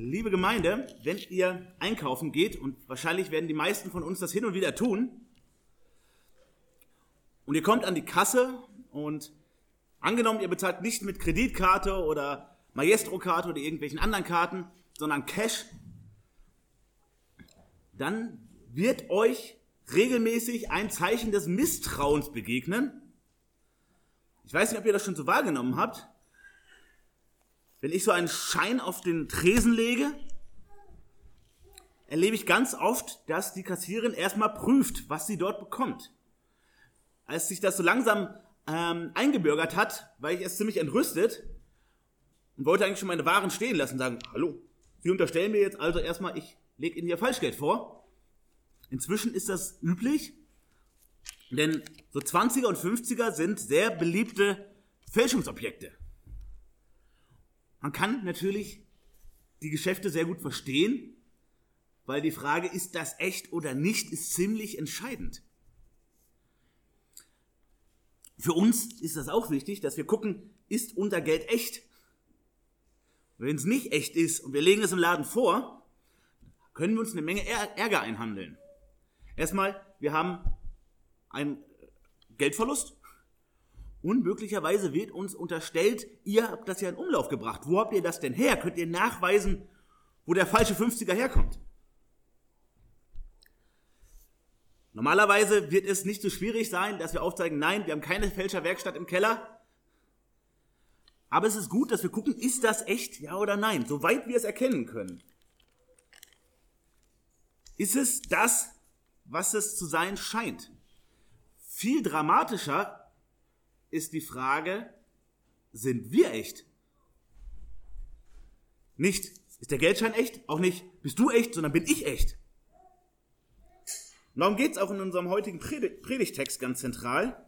Liebe Gemeinde, wenn ihr einkaufen geht, und wahrscheinlich werden die meisten von uns das hin und wieder tun, und ihr kommt an die Kasse und angenommen, ihr bezahlt nicht mit Kreditkarte oder Maestro-Karte oder irgendwelchen anderen Karten, sondern Cash, dann wird euch regelmäßig ein Zeichen des Misstrauens begegnen. Ich weiß nicht, ob ihr das schon so wahrgenommen habt. Wenn ich so einen Schein auf den Tresen lege, erlebe ich ganz oft, dass die Kassierin erstmal prüft, was sie dort bekommt. Als sich das so langsam ähm, eingebürgert hat, war ich erst ziemlich entrüstet und wollte eigentlich schon meine Waren stehen lassen und sagen, hallo, Sie unterstellen mir jetzt also erstmal, ich lege Ihnen hier Falschgeld vor. Inzwischen ist das üblich, denn so 20er und 50er sind sehr beliebte Fälschungsobjekte. Man kann natürlich die Geschäfte sehr gut verstehen, weil die Frage, ist das echt oder nicht, ist ziemlich entscheidend. Für uns ist das auch wichtig, dass wir gucken, ist unser Geld echt? Wenn es nicht echt ist und wir legen es im Laden vor, können wir uns eine Menge Ärger einhandeln. Erstmal, wir haben einen Geldverlust und möglicherweise wird uns unterstellt, ihr habt das ja in Umlauf gebracht. Wo habt ihr das denn her? Könnt ihr nachweisen, wo der falsche 50er herkommt? Normalerweise wird es nicht so schwierig sein, dass wir aufzeigen, nein, wir haben keine Fälscherwerkstatt im Keller. Aber es ist gut, dass wir gucken, ist das echt, ja oder nein, soweit wir es erkennen können. Ist es das, was es zu sein scheint? Viel dramatischer ist die Frage, sind wir echt? Nicht, ist der Geldschein echt? Auch nicht, bist du echt, sondern bin ich echt? Und darum geht es auch in unserem heutigen Predigtext ganz zentral.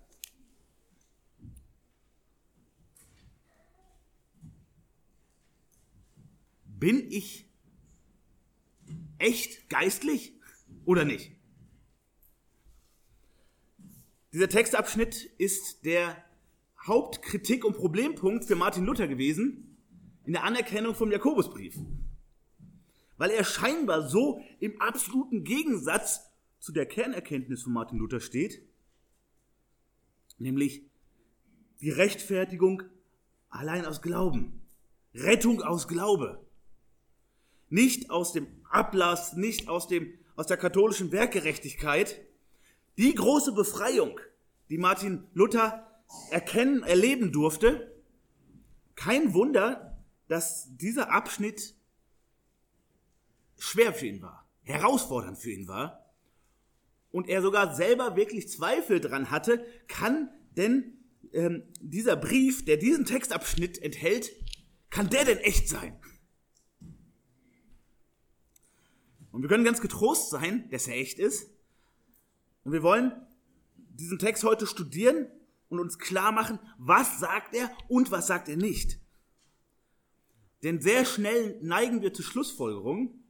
Bin ich echt geistlich oder nicht? Dieser Textabschnitt ist der Hauptkritik und Problempunkt für Martin Luther gewesen in der Anerkennung vom Jakobusbrief. Weil er scheinbar so im absoluten Gegensatz zu der Kernerkenntnis von Martin Luther steht, nämlich die Rechtfertigung allein aus Glauben, Rettung aus Glaube, nicht aus dem Ablass, nicht aus dem aus der katholischen Werkgerechtigkeit, die große Befreiung, die Martin Luther erkennen, erleben durfte, kein Wunder, dass dieser Abschnitt schwer für ihn war, herausfordernd für ihn war und er sogar selber wirklich Zweifel dran hatte, kann denn ähm, dieser Brief, der diesen Textabschnitt enthält, kann der denn echt sein? Und wir können ganz getrost sein, dass er echt ist. Und wir wollen diesen Text heute studieren und uns klar machen, was sagt er und was sagt er nicht. Denn sehr schnell neigen wir zu Schlussfolgerungen.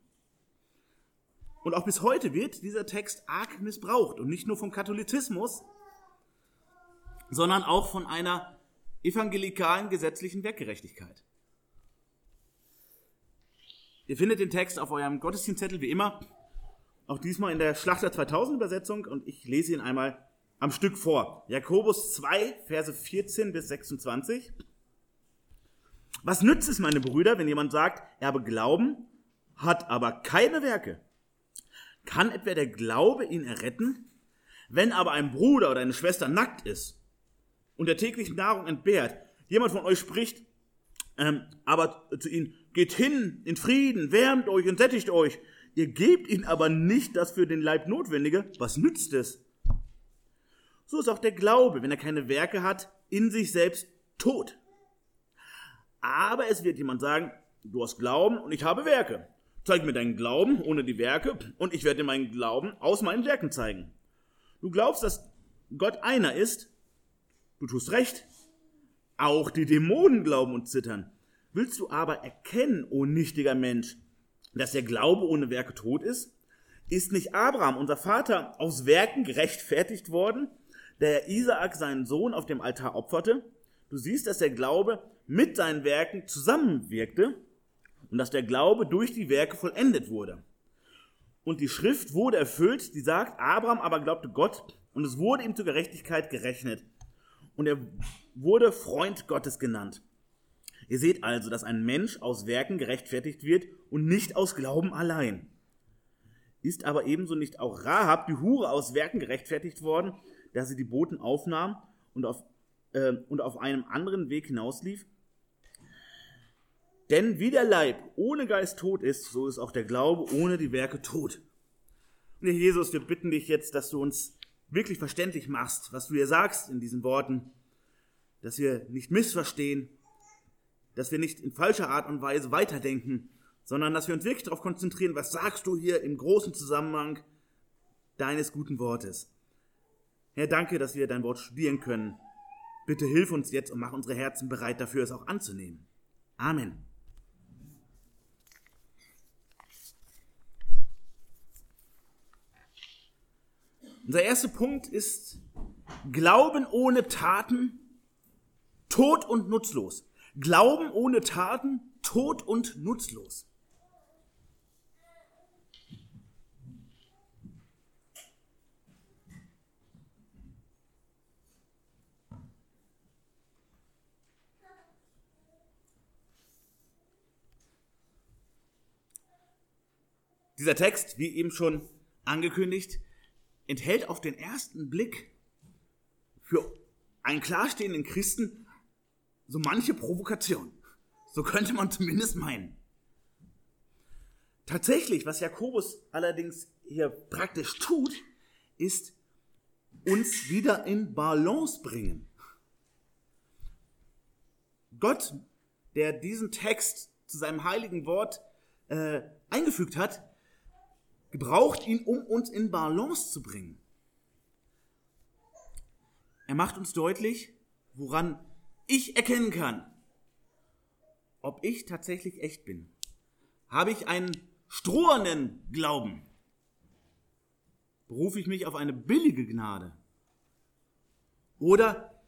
Und auch bis heute wird dieser Text arg missbraucht. Und nicht nur vom Katholizismus, sondern auch von einer evangelikalen gesetzlichen Werkgerechtigkeit. Ihr findet den Text auf eurem Gottesdienstzettel wie immer, auch diesmal in der Schlachter 2000 Übersetzung und ich lese ihn einmal am Stück vor. Jakobus 2, Verse 14 bis 26. Was nützt es, meine Brüder, wenn jemand sagt, er habe Glauben, hat aber keine Werke? Kann etwa der Glaube ihn erretten? Wenn aber ein Bruder oder eine Schwester nackt ist und der täglichen Nahrung entbehrt, jemand von euch spricht, ähm, aber zu ihnen, geht hin in Frieden, wärmt euch und sättigt euch, ihr gebt ihnen aber nicht das für den Leib Notwendige, was nützt es? So ist auch der Glaube, wenn er keine Werke hat, in sich selbst tot. Aber es wird jemand sagen, du hast Glauben und ich habe Werke. Zeig mir deinen Glauben ohne die Werke und ich werde dir meinen Glauben aus meinen Werken zeigen. Du glaubst, dass Gott einer ist. Du tust recht. Auch die Dämonen glauben und zittern. Willst du aber erkennen, o oh nichtiger Mensch, dass der Glaube ohne Werke tot ist? Ist nicht Abraham, unser Vater, aus Werken gerechtfertigt worden, der Isaak seinen Sohn auf dem Altar opferte. Du siehst, dass der Glaube mit seinen Werken zusammenwirkte und dass der Glaube durch die Werke vollendet wurde. Und die Schrift wurde erfüllt, die sagt, Abraham aber glaubte Gott und es wurde ihm zur Gerechtigkeit gerechnet. Und er wurde Freund Gottes genannt. Ihr seht also, dass ein Mensch aus Werken gerechtfertigt wird und nicht aus Glauben allein. Ist aber ebenso nicht auch Rahab, die Hure, aus Werken gerechtfertigt worden, dass sie die Boten aufnahm und auf, äh, und auf einem anderen Weg hinauslief? Denn wie der Leib ohne Geist tot ist, so ist auch der Glaube ohne die Werke tot. Und Jesus, wir bitten dich jetzt, dass du uns wirklich verständlich machst, was du hier sagst in diesen Worten, dass wir nicht missverstehen, dass wir nicht in falscher Art und Weise weiterdenken, sondern dass wir uns wirklich darauf konzentrieren, was sagst du hier im großen Zusammenhang deines guten Wortes. Herr, danke, dass wir dein Wort studieren können. Bitte hilf uns jetzt und mach unsere Herzen bereit dafür, es auch anzunehmen. Amen. Unser erster Punkt ist Glauben ohne Taten, tot und nutzlos. Glauben ohne Taten, tot und nutzlos. Dieser Text, wie eben schon angekündigt, enthält auf den ersten Blick für einen klarstehenden Christen so manche Provokation. So könnte man zumindest meinen. Tatsächlich, was Jakobus allerdings hier praktisch tut, ist uns wieder in Balance bringen. Gott, der diesen Text zu seinem heiligen Wort äh, eingefügt hat, gebraucht ihn, um uns in Balance zu bringen. Er macht uns deutlich, woran ich erkennen kann, ob ich tatsächlich echt bin. Habe ich einen strohernen Glauben? Berufe ich mich auf eine billige Gnade? Oder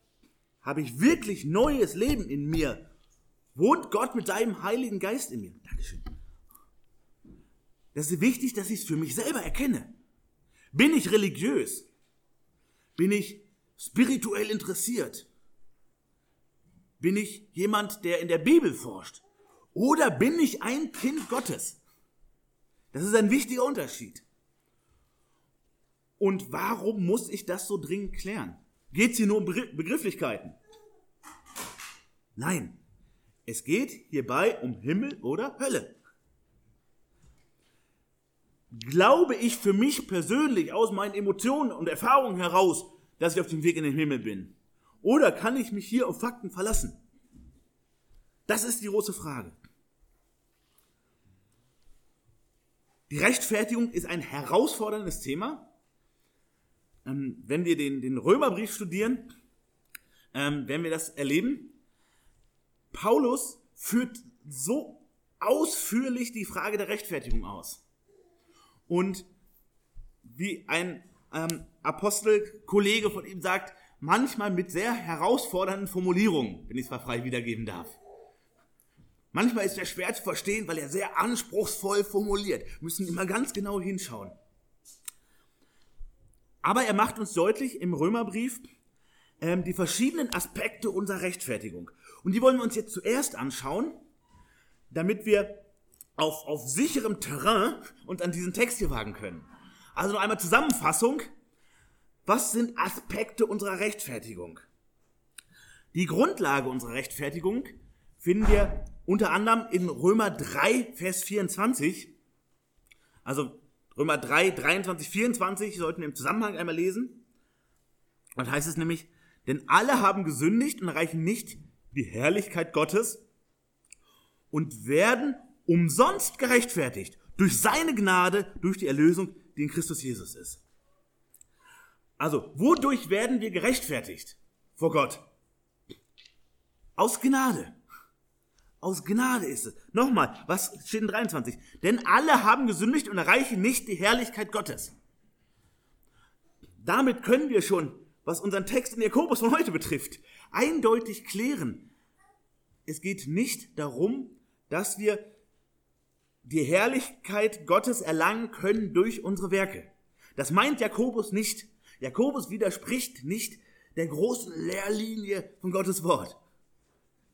habe ich wirklich neues Leben in mir? Wohnt Gott mit seinem Heiligen Geist in mir? Dankeschön. Das ist wichtig, dass ich es für mich selber erkenne. Bin ich religiös? Bin ich spirituell interessiert? Bin ich jemand, der in der Bibel forscht? Oder bin ich ein Kind Gottes? Das ist ein wichtiger Unterschied. Und warum muss ich das so dringend klären? Geht es hier nur um Begrifflichkeiten? Nein, es geht hierbei um Himmel oder Hölle glaube ich für mich persönlich aus meinen Emotionen und Erfahrungen heraus, dass ich auf dem Weg in den Himmel bin? Oder kann ich mich hier auf Fakten verlassen? Das ist die große Frage. Die Rechtfertigung ist ein herausforderndes Thema. Ähm, wenn wir den, den Römerbrief studieren, ähm, werden wir das erleben. Paulus führt so ausführlich die Frage der Rechtfertigung aus und wie ein ähm, Apostelkollege von ihm sagt, manchmal mit sehr herausfordernden Formulierungen, wenn ich es mal frei wiedergeben darf. Manchmal ist er schwer zu verstehen, weil er sehr anspruchsvoll formuliert. Wir müssen immer ganz genau hinschauen. Aber er macht uns deutlich im Römerbrief ähm, die verschiedenen Aspekte unserer Rechtfertigung. Und die wollen wir uns jetzt zuerst anschauen, damit wir auf, auf sicherem Terrain und an diesen Text hier wagen können. Also noch einmal Zusammenfassung. Was sind Aspekte unserer Rechtfertigung? Die Grundlage unserer Rechtfertigung finden wir unter anderem in Römer 3, Vers 24. Also Römer 3, 23, 24 sollten wir im Zusammenhang einmal lesen. Und heißt es nämlich, denn alle haben gesündigt und erreichen nicht die Herrlichkeit Gottes und werden umsonst gerechtfertigt durch seine Gnade, durch die Erlösung, die in Christus Jesus ist. Also, wodurch werden wir gerechtfertigt vor Gott? Aus Gnade. Aus Gnade ist es. Nochmal, was steht in 23? Denn alle haben gesündigt und erreichen nicht die Herrlichkeit Gottes. Damit können wir schon, was unseren Text in Jakobus von heute betrifft, eindeutig klären. Es geht nicht darum, dass wir die Herrlichkeit Gottes erlangen können durch unsere Werke. Das meint Jakobus nicht. Jakobus widerspricht nicht der großen Lehrlinie von Gottes Wort.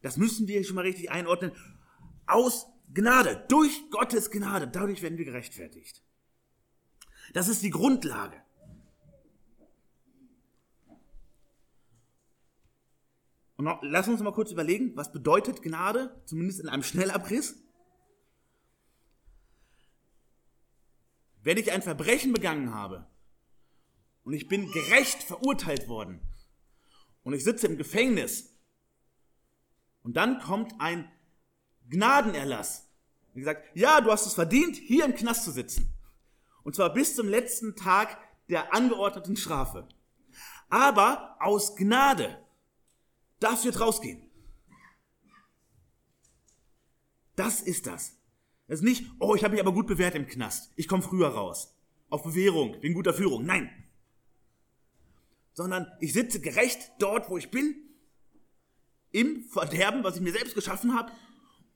Das müssen wir schon mal richtig einordnen. Aus Gnade, durch Gottes Gnade, dadurch werden wir gerechtfertigt. Das ist die Grundlage. Und noch, lass uns mal kurz überlegen, was bedeutet Gnade, zumindest in einem Schnellabriss. Wenn ich ein Verbrechen begangen habe und ich bin gerecht verurteilt worden und ich sitze im Gefängnis und dann kommt ein Gnadenerlass. Wie gesagt, ja, du hast es verdient, hier im Knast zu sitzen. Und zwar bis zum letzten Tag der angeordneten Strafe. Aber aus Gnade darfst du jetzt rausgehen. Das ist das. Das ist nicht, oh, ich habe mich aber gut bewährt im Knast. Ich komme früher raus. Auf Bewährung, wegen guter Führung. Nein. Sondern ich sitze gerecht dort, wo ich bin, im Verderben, was ich mir selbst geschaffen habe.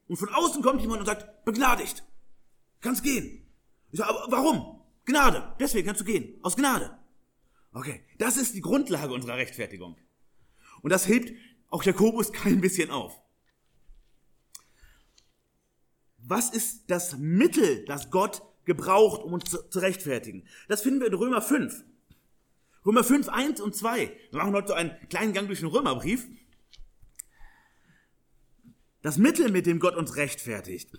Und von außen kommt jemand und sagt, begnadigt. Kannst gehen. Ich sage, aber warum? Gnade. Deswegen kannst du gehen. Aus Gnade. Okay, das ist die Grundlage unserer Rechtfertigung. Und das hebt auch Jakobus kein bisschen auf. Was ist das Mittel, das Gott gebraucht, um uns zu, rechtfertigen? Das finden wir in Römer 5. Römer 5, 1 und 2. Wir machen heute so einen kleinen Gang durch den Römerbrief. Das Mittel, mit dem Gott uns rechtfertigt.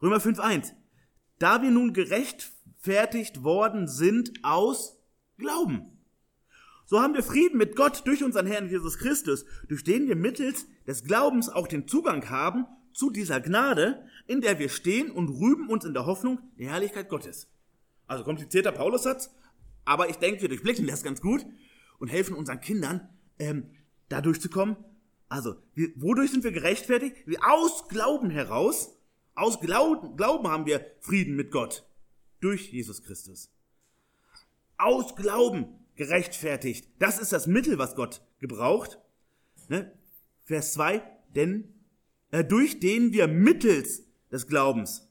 Römer 5, 1. Da wir nun gerechtfertigt worden sind aus Glauben. So haben wir Frieden mit Gott durch unseren Herrn Jesus Christus, durch den wir mittels des Glaubens auch den Zugang haben zu dieser Gnade, in der wir stehen und rüben uns in der Hoffnung der Herrlichkeit Gottes. Also komplizierter Paulussatz, aber ich denke, wir durchblicken das ganz gut und helfen unseren Kindern, ähm, da durchzukommen. Also, wir, wodurch sind wir gerechtfertigt? Wir aus Glauben heraus, aus Glauben, Glauben haben wir Frieden mit Gott durch Jesus Christus. Aus Glauben gerechtfertigt. Das ist das Mittel, was Gott gebraucht. Ne? Vers 2, denn durch den wir mittels des Glaubens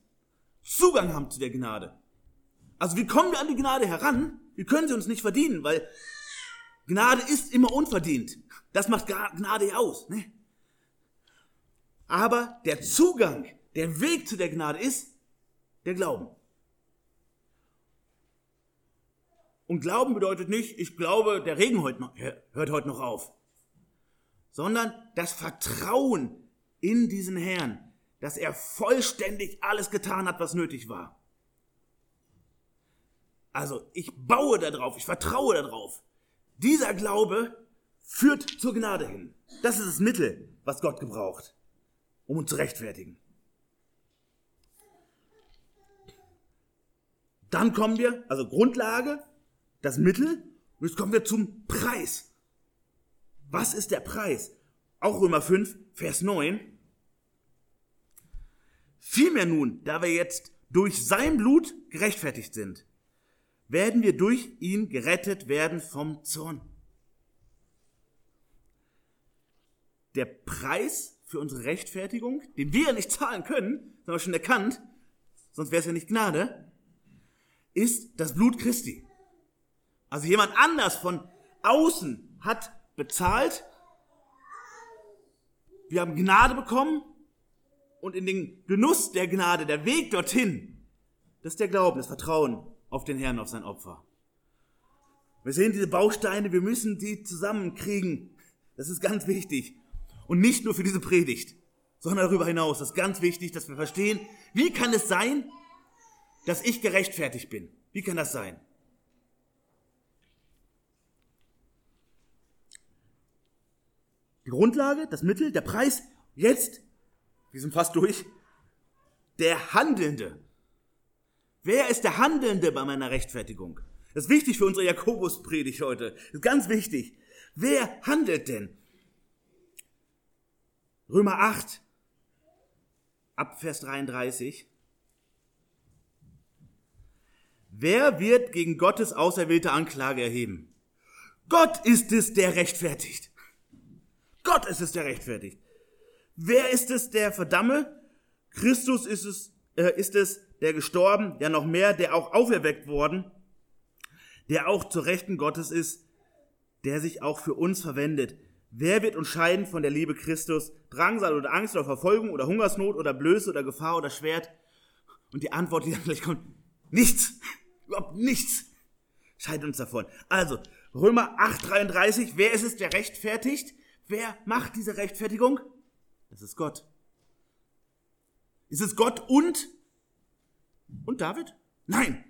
Zugang haben zu der Gnade. Also wie kommen wir an die Gnade heran? Wir können sie uns nicht verdienen, weil Gnade ist immer unverdient. Das macht Gnade ja aus. Ne? Aber der Zugang, der Weg zu der Gnade ist der Glauben. Und Glauben bedeutet nicht, ich glaube, der Regen heute noch, hört heute noch auf, sondern das Vertrauen in diesen Herrn, dass er vollständig alles getan hat, was nötig war. Also ich baue darauf, ich vertraue darauf. Dieser Glaube führt zur Gnade hin. Das ist das Mittel, was Gott gebraucht, um uns zu rechtfertigen. Dann kommen wir, also Grundlage, das Mittel. Und jetzt kommen wir zum Preis. Was ist der Preis? Auch Römer 5, Vers 9. Vielmehr nun, da wir jetzt durch sein Blut gerechtfertigt sind, werden wir durch ihn gerettet werden vom Zorn. Der Preis für unsere Rechtfertigung, den wir nicht zahlen können, das haben wir schon erkannt, sonst wäre es ja nicht Gnade, ist das Blut Christi. Also jemand anders von außen hat bezahlt. Wir haben Gnade bekommen und in den Genuss der Gnade, der Weg dorthin, das ist der Glauben, das Vertrauen auf den Herrn, auf sein Opfer. Wir sehen diese Bausteine, wir müssen die zusammenkriegen. Das ist ganz wichtig. Und nicht nur für diese Predigt, sondern darüber hinaus. Das ist ganz wichtig, dass wir verstehen, wie kann es sein, dass ich gerechtfertigt bin? Wie kann das sein? Die Grundlage, das Mittel, der Preis, jetzt, wir sind fast durch, der Handelnde. Wer ist der Handelnde bei meiner Rechtfertigung? Das ist wichtig für unsere Jakobus-Predigt heute. Das ist ganz wichtig. Wer handelt denn? Römer 8, ab Vers 33. Wer wird gegen Gottes auserwählte Anklage erheben? Gott ist es, der rechtfertigt. Gott ist es, der rechtfertigt. Wer ist es, der verdamme? Christus ist es, äh, ist es der gestorben, ja noch mehr, der auch auferweckt worden, der auch zur Rechten Gottes ist, der sich auch für uns verwendet. Wer wird uns scheiden von der Liebe Christus? Drangsal oder Angst oder Verfolgung oder Hungersnot oder Blöße oder Gefahr oder Schwert? Und die Antwort, die dann gleich kommt, nichts. Überhaupt nichts. Scheidet uns davon. Also, Römer 8,33, wer ist es, der rechtfertigt? Wer macht diese Rechtfertigung? Das ist Gott. Ist es Gott und? Und David? Nein,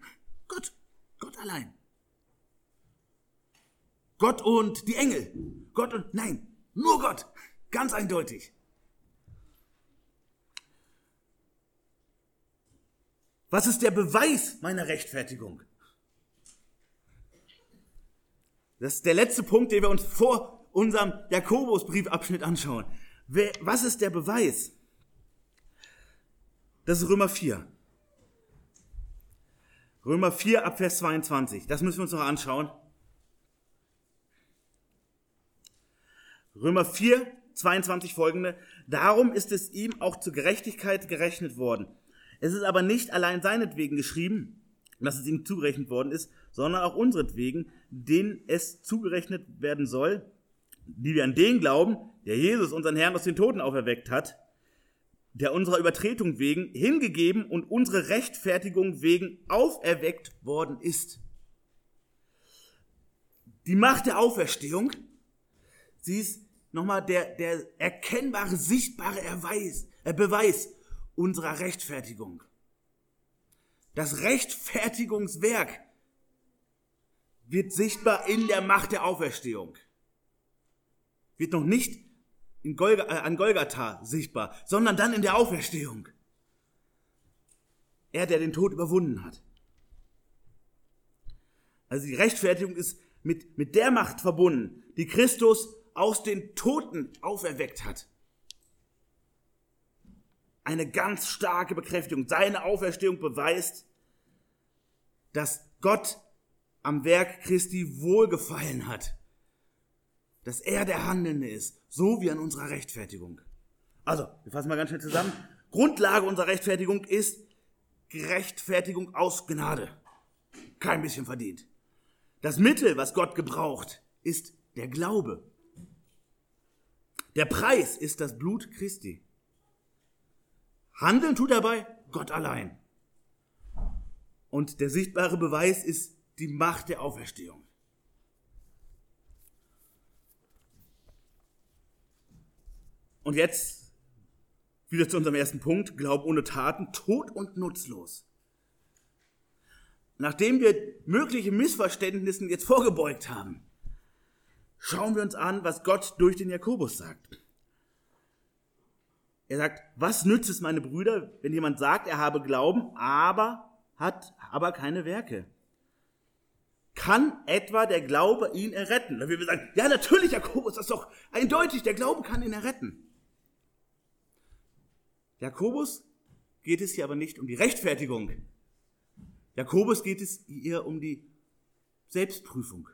Gott. Gott allein. Gott und die Engel. Gott und, nein, nur Gott. Ganz eindeutig. Was ist der Beweis meiner Rechtfertigung? Das ist der letzte Punkt, den wir uns vor unserem Jakobusbriefabschnitt anschauen. Was ist der Beweis? Das ist Römer 4. Römer 4 ab Vers 22. Das müssen wir uns noch anschauen. Römer 4, 22 folgende. Darum ist es ihm auch zur Gerechtigkeit gerechnet worden. Es ist aber nicht allein seinetwegen geschrieben, dass es ihm zugerechnet worden ist, sondern auch unseretwegen, denen es zugerechnet werden soll, die wir an den glauben, der Jesus, unseren Herrn, aus den Toten auferweckt hat, der unserer Übertretung wegen hingegeben und unsere Rechtfertigung wegen auferweckt worden ist. Die Macht der Auferstehung, sie ist nochmal der, der erkennbare, sichtbare Erweis, äh, Beweis unserer Rechtfertigung. Das Rechtfertigungswerk wird sichtbar in der Macht der Auferstehung. Wird noch nicht Golga, äh, an Golgatha sichtbar, sondern dann in der Auferstehung. Er, der den Tod überwunden hat. Also die Rechtfertigung ist mit, mit der Macht verbunden, die Christus aus den Toten auferweckt hat. Eine ganz starke Bekräftigung. Seine Auferstehung beweist, dass Gott am Werk Christi wohlgefallen hat dass er der Handelnde ist, so wie an unserer Rechtfertigung. Also, wir fassen mal ganz schnell zusammen. Grundlage unserer Rechtfertigung ist Rechtfertigung aus Gnade. Kein bisschen verdient. Das Mittel, was Gott gebraucht, ist der Glaube. Der Preis ist das Blut Christi. Handeln tut dabei Gott allein. Und der sichtbare Beweis ist die Macht der Auferstehung. Und jetzt wieder zu unserem ersten Punkt. Glaub ohne Taten, tot und nutzlos. Nachdem wir mögliche Missverständnissen jetzt vorgebeugt haben, schauen wir uns an, was Gott durch den Jakobus sagt. Er sagt, was nützt es, meine Brüder, wenn jemand sagt, er habe Glauben, aber hat aber keine Werke? Kann etwa der Glaube ihn erretten? Will wir sagen, ja, natürlich, Jakobus, das ist doch eindeutig, der Glaube kann ihn erretten. Jakobus geht es hier aber nicht um die Rechtfertigung. Jakobus geht es hier um die Selbstprüfung.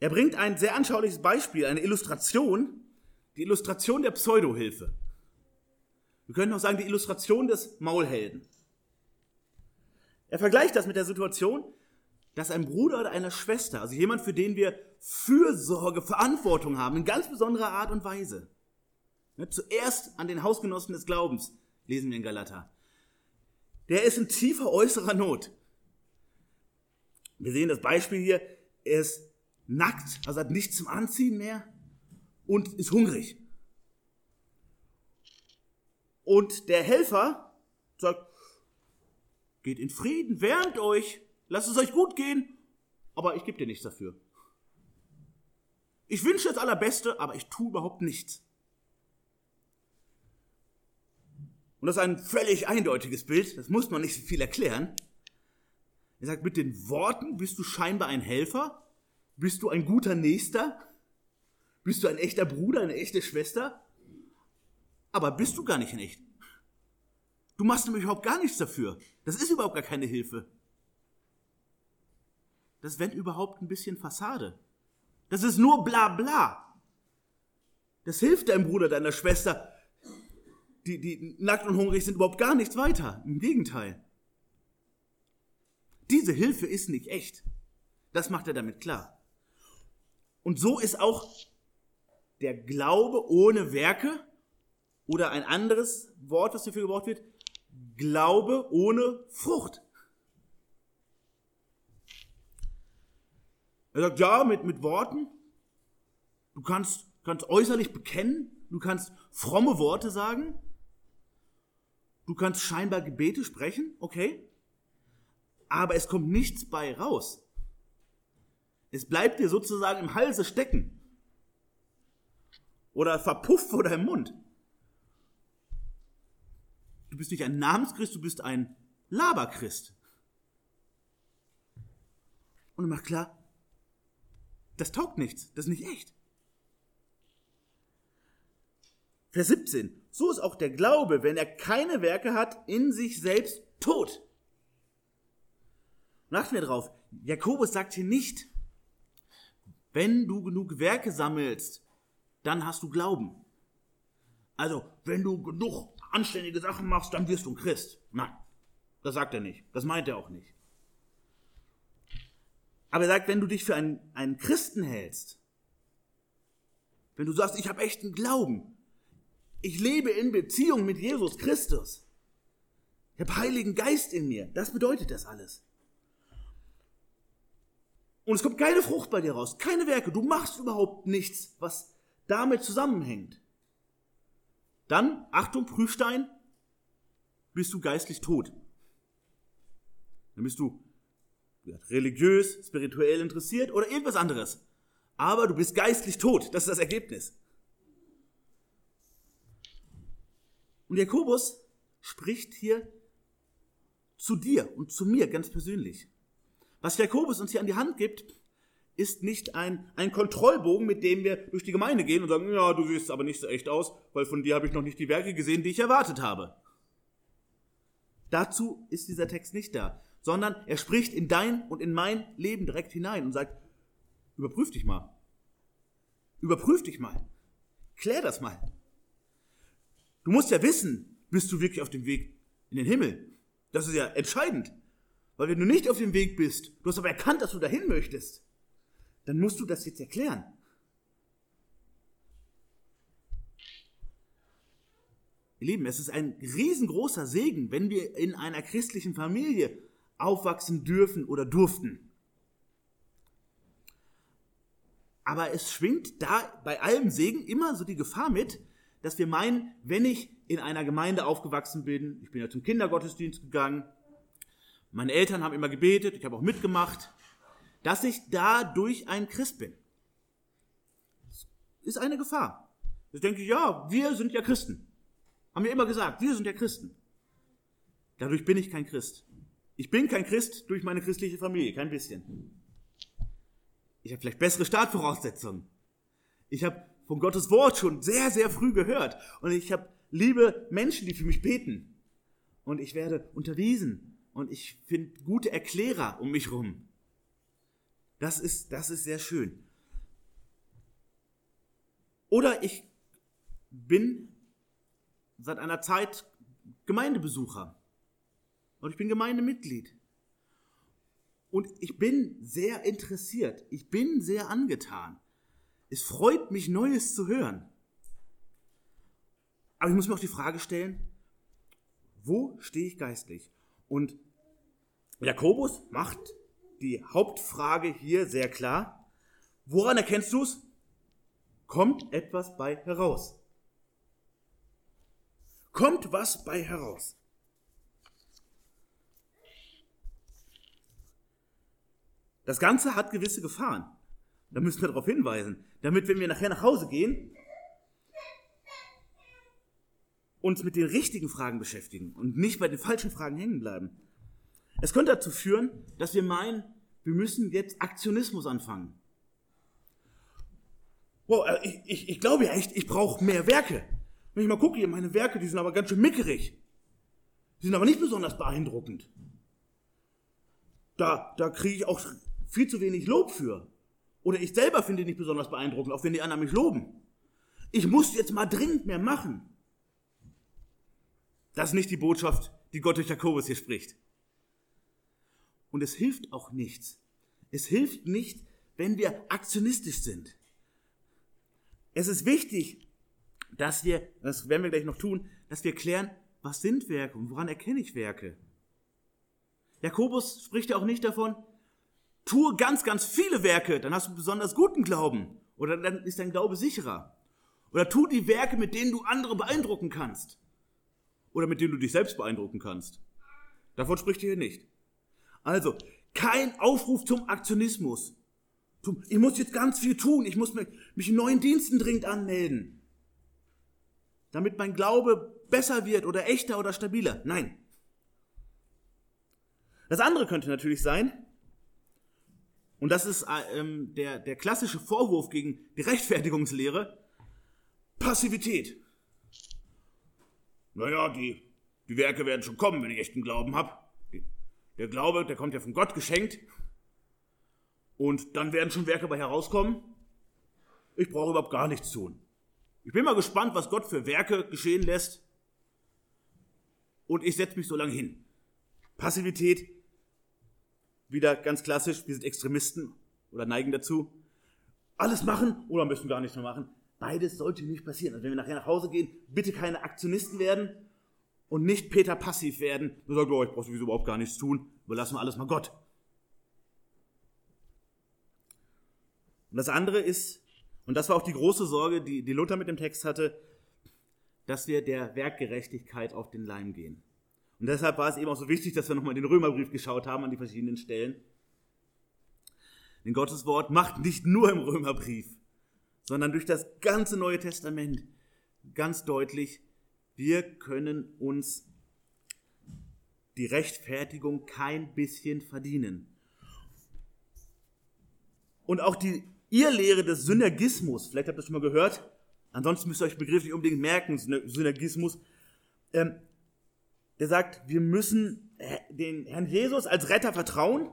Er bringt ein sehr anschauliches Beispiel, eine Illustration, die Illustration der Pseudohilfe. Wir können auch sagen, die Illustration des Maulhelden. Er vergleicht das mit der Situation, dass ein Bruder oder eine Schwester, also jemand, für den wir Fürsorge, Verantwortung haben, in ganz besonderer Art und Weise. Ne, zuerst an den Hausgenossen des Glaubens, lesen wir in Galater. Der ist in tiefer äußerer Not. Wir sehen das Beispiel hier, er ist nackt, also hat nichts zum Anziehen mehr und ist hungrig. Und der Helfer sagt, geht in Frieden, wärmt euch, Lasst es euch gut gehen, aber ich gebe dir nichts dafür. Ich wünsche das Allerbeste, aber ich tue überhaupt nichts. Und das ist ein völlig eindeutiges Bild, das muss man nicht so viel erklären. Er sagt, mit den Worten bist du scheinbar ein Helfer, bist du ein guter Nächster, bist du ein echter Bruder, eine echte Schwester, aber bist du gar nicht in echt. Du machst nämlich überhaupt gar nichts dafür. Das ist überhaupt gar keine Hilfe. Das ist, wenn überhaupt, ein bisschen Fassade. Das ist nur bla bla. Das hilft deinem Bruder, deiner Schwester, die, die nackt und hungrig sind, überhaupt gar nichts weiter. Im Gegenteil. Diese Hilfe ist nicht echt. Das macht er damit klar. Und so ist auch der Glaube ohne Werke oder ein anderes Wort, was dafür gebraucht wird, Glaube ohne Frucht. Er sagt, ja, mit, mit Worten. Du kannst, kannst äußerlich bekennen. Du kannst fromme Worte sagen. Du kannst scheinbar Gebete sprechen, okay. Aber es kommt nichts bei raus. Es bleibt dir sozusagen im Halse stecken. Oder verpufft vor deinem Mund. Du bist nicht ein Namenschrist, du bist ein Laberchrist. Und er macht klar, das taugt nichts, das ist nicht echt. Vers 17. So ist auch der Glaube, wenn er keine Werke hat, in sich selbst tot. Und achten wir drauf. Jakobus sagt hier nicht, wenn du genug Werke sammelst, dann hast du Glauben. Also, wenn du genug anständige Sachen machst, dann wirst du ein Christ. Nein, das sagt er nicht. Das meint er auch nicht. Aber er sagt, wenn du dich für einen, einen Christen hältst, wenn du sagst, ich habe echten Glauben, ich lebe in Beziehung mit Jesus Christus, ich habe Heiligen Geist in mir, das bedeutet das alles. Und es kommt keine Frucht bei dir raus, keine Werke. Du machst überhaupt nichts, was damit zusammenhängt. Dann, Achtung, Prüfstein, bist du geistlich tot. Dann bist du religiös, spirituell interessiert oder irgendwas anderes. Aber du bist geistlich tot. Das ist das Ergebnis. Und Jakobus spricht hier zu dir und zu mir ganz persönlich. Was Jakobus uns hier an die Hand gibt, ist nicht ein, ein Kontrollbogen, mit dem wir durch die Gemeinde gehen und sagen, ja, du siehst aber nicht so echt aus, weil von dir habe ich noch nicht die Werke gesehen, die ich erwartet habe. Dazu ist dieser Text nicht da, sondern er spricht in dein und in mein Leben direkt hinein und sagt, überprüf dich mal. Überprüf dich mal. Klär das mal. Du musst ja wissen, bist du wirklich auf dem Weg in den Himmel? Das ist ja entscheidend. Weil wenn du nicht auf dem Weg bist, du hast aber erkannt, dass du dahin möchtest, dann musst du das jetzt erklären. Ihr Lieben, es ist ein riesengroßer Segen, wenn wir in einer christlichen Familie aufwachsen dürfen oder durften. Aber es schwingt da bei allem Segen immer so die Gefahr mit, dass wir meinen, wenn ich in einer Gemeinde aufgewachsen bin, ich bin ja zum Kindergottesdienst gegangen, meine Eltern haben immer gebetet, ich habe auch mitgemacht, dass ich dadurch ein Christ bin. Das ist eine Gefahr. Ich denke, ja, wir sind ja Christen. Haben wir immer gesagt, wir sind ja Christen. Dadurch bin ich kein Christ. Ich bin kein Christ durch meine christliche Familie, kein bisschen. Ich habe vielleicht bessere Startvoraussetzungen. Ich habe von Gottes Wort schon sehr, sehr früh gehört. Und ich habe liebe Menschen, die für mich beten. Und ich werde unterwiesen und ich finde gute Erklärer um mich rum. Das ist, das ist sehr schön. Oder ich bin seit einer Zeit Gemeindebesucher und ich bin Gemeindemitglied. Und ich bin sehr interessiert, ich bin sehr angetan. Es freut mich, Neues zu hören. Aber ich muss mir auch die Frage stellen, wo stehe ich geistlich? Und Jakobus macht die Hauptfrage hier sehr klar. Woran erkennst du es? Kommt etwas bei heraus. Kommt was bei heraus. Das Ganze hat gewisse Gefahren. Da müssen wir darauf hinweisen, damit, wenn wir nachher nach Hause gehen, uns mit den richtigen Fragen beschäftigen und nicht bei den falschen Fragen hängen bleiben. Es könnte dazu führen, dass wir meinen, wir müssen jetzt Aktionismus anfangen. Wow, äh, ich, ich, ich glaube ja echt, ich brauche mehr Werke. Wenn ich mal gucke, hier meine Werke, die sind aber ganz schön mickerig. Die sind aber nicht besonders beeindruckend. Da, da kriege ich auch viel zu wenig Lob für. Oder ich selber finde die nicht besonders beeindruckend, auch wenn die anderen mich loben. Ich muss jetzt mal dringend mehr machen. Das ist nicht die Botschaft, die Gott durch Jakobus hier spricht. Und es hilft auch nichts. Es hilft nicht, wenn wir aktionistisch sind. Es ist wichtig, dass wir, das werden wir gleich noch tun, dass wir klären, was sind Werke und woran erkenne ich Werke. Jakobus spricht ja auch nicht davon, tue ganz, ganz viele Werke, dann hast du besonders guten Glauben oder dann ist dein Glaube sicherer. Oder tu die Werke, mit denen du andere beeindrucken kannst. Oder mit denen du dich selbst beeindrucken kannst. Davon spricht er hier nicht. Also, kein Aufruf zum Aktionismus. Ich muss jetzt ganz viel tun. Ich muss mich in neuen Diensten dringend anmelden. Damit mein Glaube besser wird oder echter oder stabiler. Nein. Das andere könnte natürlich sein, und das ist ähm, der, der klassische Vorwurf gegen die Rechtfertigungslehre, Passivität. Naja, die, die Werke werden schon kommen, wenn ich echten Glauben habe. Der Glaube, der kommt ja von Gott geschenkt. Und dann werden schon Werke bei herauskommen. Ich brauche überhaupt gar nichts tun. Ich bin mal gespannt, was Gott für Werke geschehen lässt. Und ich setze mich so lange hin. Passivität, wieder ganz klassisch, wir sind Extremisten oder neigen dazu. Alles machen oder am besten gar nichts mehr machen. Beides sollte nicht passieren. Also wenn wir nachher nach Hause gehen, bitte keine Aktionisten werden und nicht Peter passiv werden. Du sagst, oh, ich brauche sowieso überhaupt gar nichts tun. Überlassen wir alles mal Gott. Und das andere ist, und das war auch die große Sorge, die, die Luther mit dem Text hatte, dass wir der Werkgerechtigkeit auf den Leim gehen. Und deshalb war es eben auch so wichtig, dass wir nochmal den Römerbrief geschaut haben an die verschiedenen Stellen. Denn Gottes Wort macht nicht nur im Römerbrief, sondern durch das ganze Neue Testament ganz deutlich, wir können uns die Rechtfertigung kein bisschen verdienen. Und auch die Irrlehre des Synergismus, vielleicht habt ihr das schon mal gehört, ansonsten müsst ihr euch den Begriff nicht unbedingt merken, Synergismus, ähm, der sagt, wir müssen äh, den Herrn Jesus als Retter vertrauen,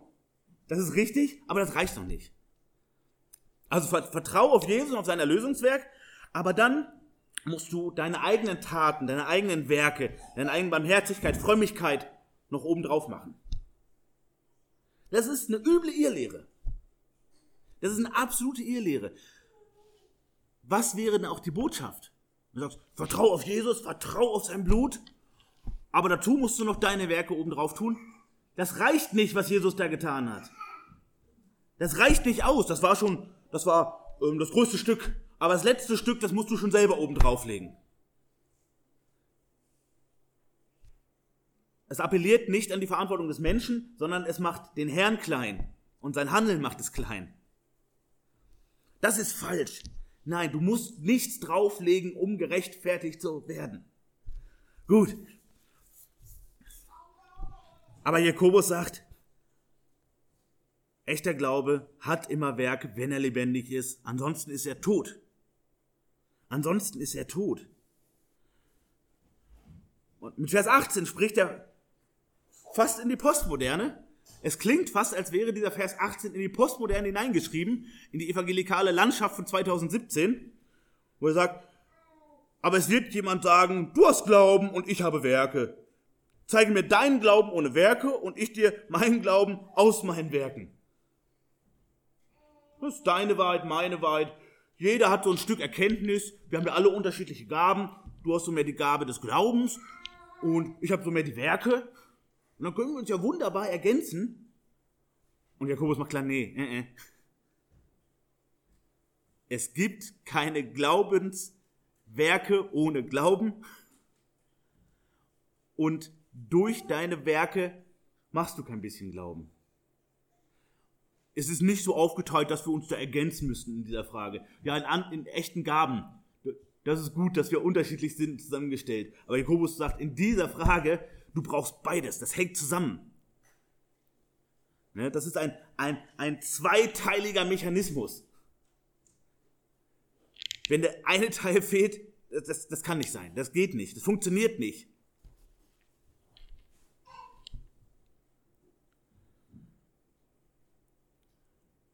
das ist richtig, aber das reicht noch nicht. Also vertraue auf Jesus und auf sein Erlösungswerk, aber dann musst du deine eigenen Taten, deine eigenen Werke, deine eigene Barmherzigkeit, Frömmigkeit noch oben drauf machen. Das ist eine üble Irrlehre. Das ist eine absolute Irrlehre. Was wäre denn auch die Botschaft? Du sagst, vertrau auf Jesus, vertrau auf sein Blut, aber dazu musst du noch deine Werke oben drauf tun. Das reicht nicht, was Jesus da getan hat. Das reicht nicht aus. Das war schon, das war ähm, das größte Stück. Aber das letzte Stück, das musst du schon selber oben drauflegen. Es appelliert nicht an die Verantwortung des Menschen, sondern es macht den Herrn klein und sein Handeln macht es klein. Das ist falsch. Nein, du musst nichts drauflegen, um gerechtfertigt zu werden. Gut. Aber Jakobus sagt, echter Glaube hat immer Werke, wenn er lebendig ist. Ansonsten ist er tot. Ansonsten ist er tot. Und mit Vers 18 spricht er fast in die Postmoderne. Es klingt fast, als wäre dieser Vers 18 in die Postmoderne hineingeschrieben, in die evangelikale Landschaft von 2017, wo er sagt, aber es wird jemand sagen, du hast Glauben und ich habe Werke. Zeige mir deinen Glauben ohne Werke und ich dir meinen Glauben aus meinen Werken. Das ist deine Wahrheit, meine Wahrheit. Jeder hat so ein Stück Erkenntnis. Wir haben ja alle unterschiedliche Gaben. Du hast so mehr die Gabe des Glaubens und ich habe so mehr die Werke. Und dann können wir uns ja wunderbar ergänzen. Und Jakobus macht klar, nee, äh, äh. Es gibt keine Glaubenswerke ohne Glauben. Und durch deine Werke machst du kein bisschen Glauben. Es ist nicht so aufgeteilt, dass wir uns da ergänzen müssen in dieser Frage. Ja, in, in echten Gaben. Das ist gut, dass wir unterschiedlich sind zusammengestellt. Aber Jakobus sagt, in dieser Frage Du brauchst beides, das hängt zusammen. Ne, das ist ein, ein, ein zweiteiliger Mechanismus. Wenn der eine Teil fehlt, das, das kann nicht sein, das geht nicht, das funktioniert nicht.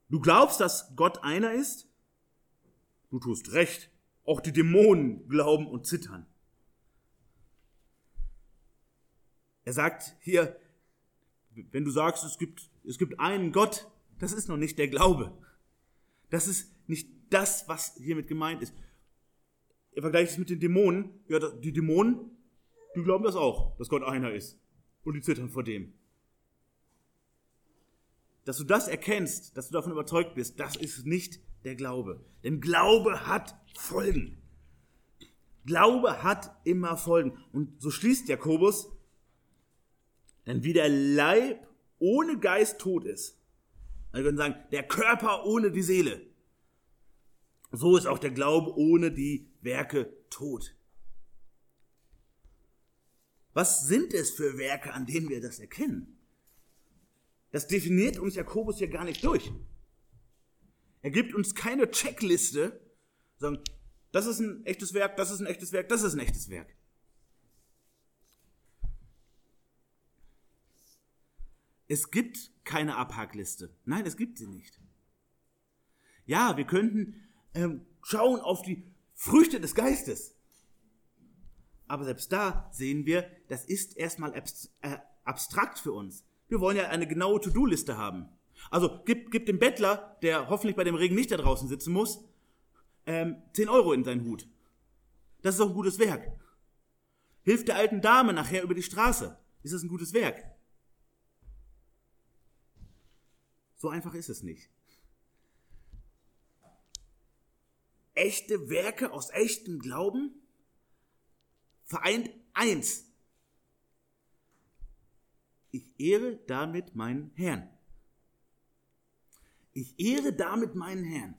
Du glaubst, dass Gott einer ist? Du tust recht. Auch die Dämonen glauben und zittern. Er sagt hier, wenn du sagst, es gibt, es gibt einen Gott, das ist noch nicht der Glaube. Das ist nicht das, was hiermit gemeint ist. Er vergleicht es mit den Dämonen. Ja, die Dämonen, die glauben das auch, dass Gott einer ist. Und die zittern vor dem. Dass du das erkennst, dass du davon überzeugt bist, das ist nicht der Glaube. Denn Glaube hat Folgen. Glaube hat immer Folgen. Und so schließt Jakobus, denn wie der Leib ohne Geist tot ist, wir können sagen, der Körper ohne die Seele, so ist auch der Glaube ohne die Werke tot. Was sind es für Werke, an denen wir das erkennen? Das definiert uns Jakobus hier gar nicht durch. Er gibt uns keine Checkliste, sondern das ist ein echtes Werk, das ist ein echtes Werk, das ist ein echtes Werk. Es gibt keine Abhackliste. Nein, es gibt sie nicht. Ja, wir könnten ähm, schauen auf die Früchte des Geistes. Aber selbst da sehen wir, das ist erstmal äh, abstrakt für uns. Wir wollen ja eine genaue To-Do-Liste haben. Also gib, gib dem Bettler, der hoffentlich bei dem Regen nicht da draußen sitzen muss, ähm, 10 Euro in seinen Hut. Das ist auch ein gutes Werk. Hilf der alten Dame nachher über die Straße. Ist das ein gutes Werk? So einfach ist es nicht. Echte Werke aus echtem Glauben vereint eins. Ich ehre damit meinen Herrn. Ich ehre damit meinen Herrn.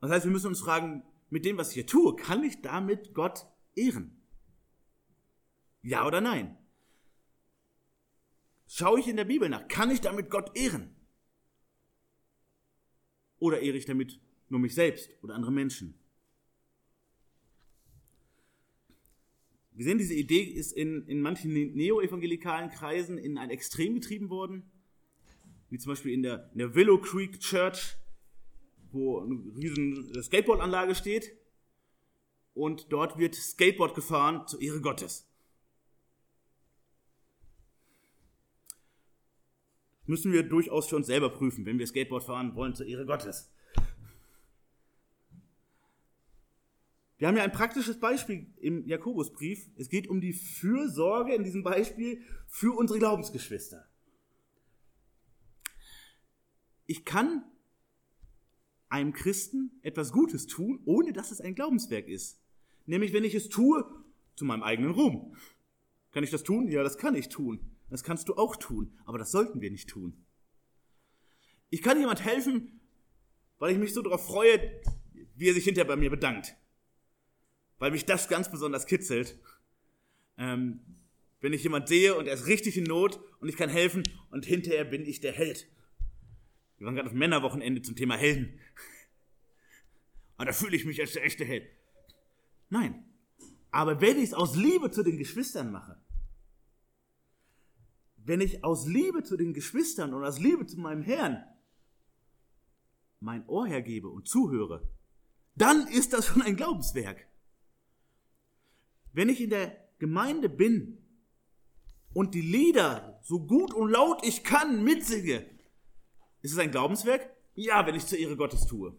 Das heißt, wir müssen uns fragen, mit dem, was ich hier tue, kann ich damit Gott ehren? Ja oder nein? Schaue ich in der Bibel nach, kann ich damit Gott ehren? Oder ehre ich damit nur mich selbst oder andere Menschen? Wir sehen, diese Idee ist in, in manchen neo-evangelikalen Kreisen in ein Extrem getrieben worden, wie zum Beispiel in der, in der Willow Creek Church, wo eine riesen Skateboardanlage steht und dort wird Skateboard gefahren zur Ehre Gottes. Müssen wir durchaus für uns selber prüfen, wenn wir Skateboard fahren wollen zur Ehre Gottes. Wir haben ja ein praktisches Beispiel im Jakobusbrief. Es geht um die Fürsorge in diesem Beispiel für unsere Glaubensgeschwister. Ich kann einem Christen etwas Gutes tun, ohne dass es ein Glaubenswerk ist. Nämlich, wenn ich es tue, zu meinem eigenen Ruhm. Kann ich das tun? Ja, das kann ich tun. Das kannst du auch tun, aber das sollten wir nicht tun. Ich kann jemand helfen, weil ich mich so darauf freue, wie er sich hinterher bei mir bedankt. Weil mich das ganz besonders kitzelt. Ähm, wenn ich jemand sehe und er ist richtig in Not und ich kann helfen und hinterher bin ich der Held. Wir waren gerade auf Männerwochenende zum Thema Helden. Und da fühle ich mich als der echte Held. Nein. Aber wenn ich es aus Liebe zu den Geschwistern mache, wenn ich aus Liebe zu den Geschwistern und aus Liebe zu meinem Herrn mein Ohr hergebe und zuhöre, dann ist das schon ein Glaubenswerk. Wenn ich in der Gemeinde bin und die Lieder so gut und laut ich kann mitsinge, ist es ein Glaubenswerk? Ja, wenn ich zur Ehre Gottes tue.